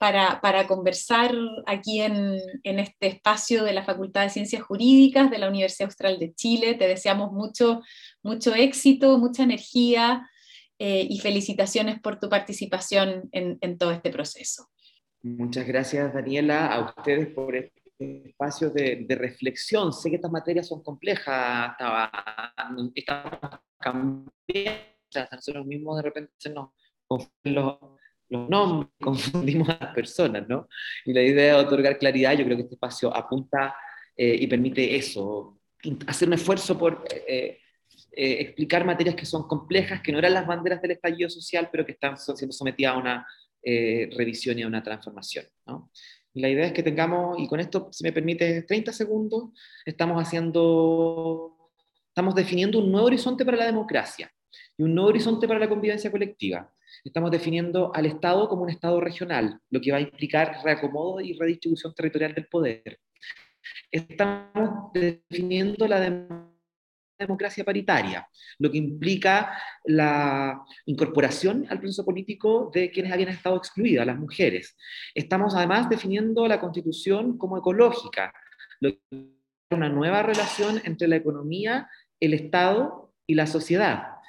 para, para conversar aquí en, en, este espacio de la Facultad de Ciencias Jurídicas de la Universidad Austral de Chile. Te deseamos mucho, mucho éxito, mucha energía eh, y felicitaciones por tu participación en, en, todo este proceso. Muchas gracias, Daniela, a ustedes por este espacio de, de reflexión. Sé que estas materias son complejas, estamos cambiando, nosotros mismos de repente nos los los nombres, confundimos a las personas, ¿no? Y la idea de otorgar claridad, yo creo que este espacio apunta eh, y permite eso, hacer un esfuerzo por eh, eh, explicar materias que son complejas, que no eran las banderas del estallido social, pero que están siendo sometidas a una revisión y a una transformación, ¿no? la idea es que tengamos, y con esto, si me permite 30 segundos, estamos haciendo, estamos definiendo un nuevo horizonte para la democracia y un nuevo horizonte para la convivencia colectiva estamos definiendo al Estado como un Estado regional, lo que va a implicar reacomodo y redistribución territorial del poder. Estamos definiendo la democracia paritaria, lo que implica la incorporación al proceso político de quienes habían estado excluidas, las mujeres. Estamos además definiendo la constitución como ecológica, lo que una nueva relación entre la economía, el Estado y la sociedad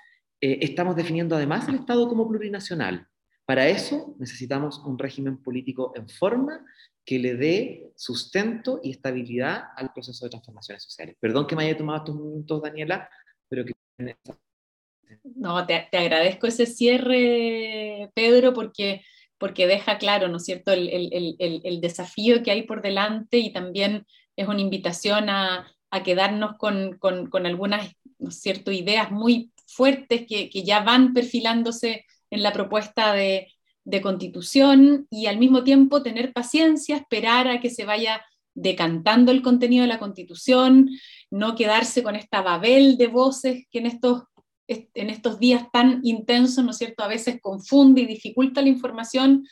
eh, estamos definiendo además el Estado como plurinacional. Para eso necesitamos un régimen político en forma que le dé sustento y estabilidad al proceso de transformaciones sociales. Perdón que me haya tomado estos minutos, Daniela, pero que... No, te, te agradezco ese cierre, Pedro, porque, porque deja claro, ¿no es cierto?, el, el, el, el, desafío que hay por delante y también es una invitación a, a quedarnos con, con, con, algunas, ¿no es cierto?, ideas muy fuertes que, que ya van perfilándose en la propuesta de, de constitución y al mismo tiempo tener paciencia, esperar a que se vaya decantando el contenido de la constitución, no quedarse con esta babel de voces que en estos, en estos días tan intensos, ¿no es cierto?, a veces confunde y dificulta la información.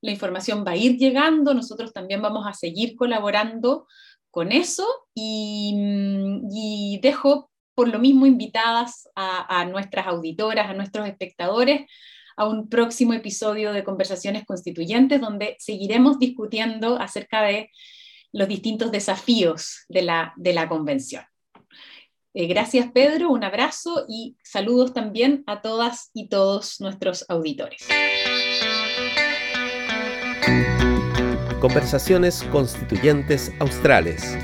La información va a ir llegando, nosotros también vamos a seguir colaborando con eso y, y dejo por lo mismo invitadas a, nuestras auditoras, a nuestros espectadores, a un próximo episodio de Conversaciones Constituyentes, donde seguiremos discutiendo acerca de los distintos desafíos de la, de la convención. Eh, gracias Pedro, un abrazo y saludos también a todas y todos nuestros auditores. Conversaciones Constituyentes Australes.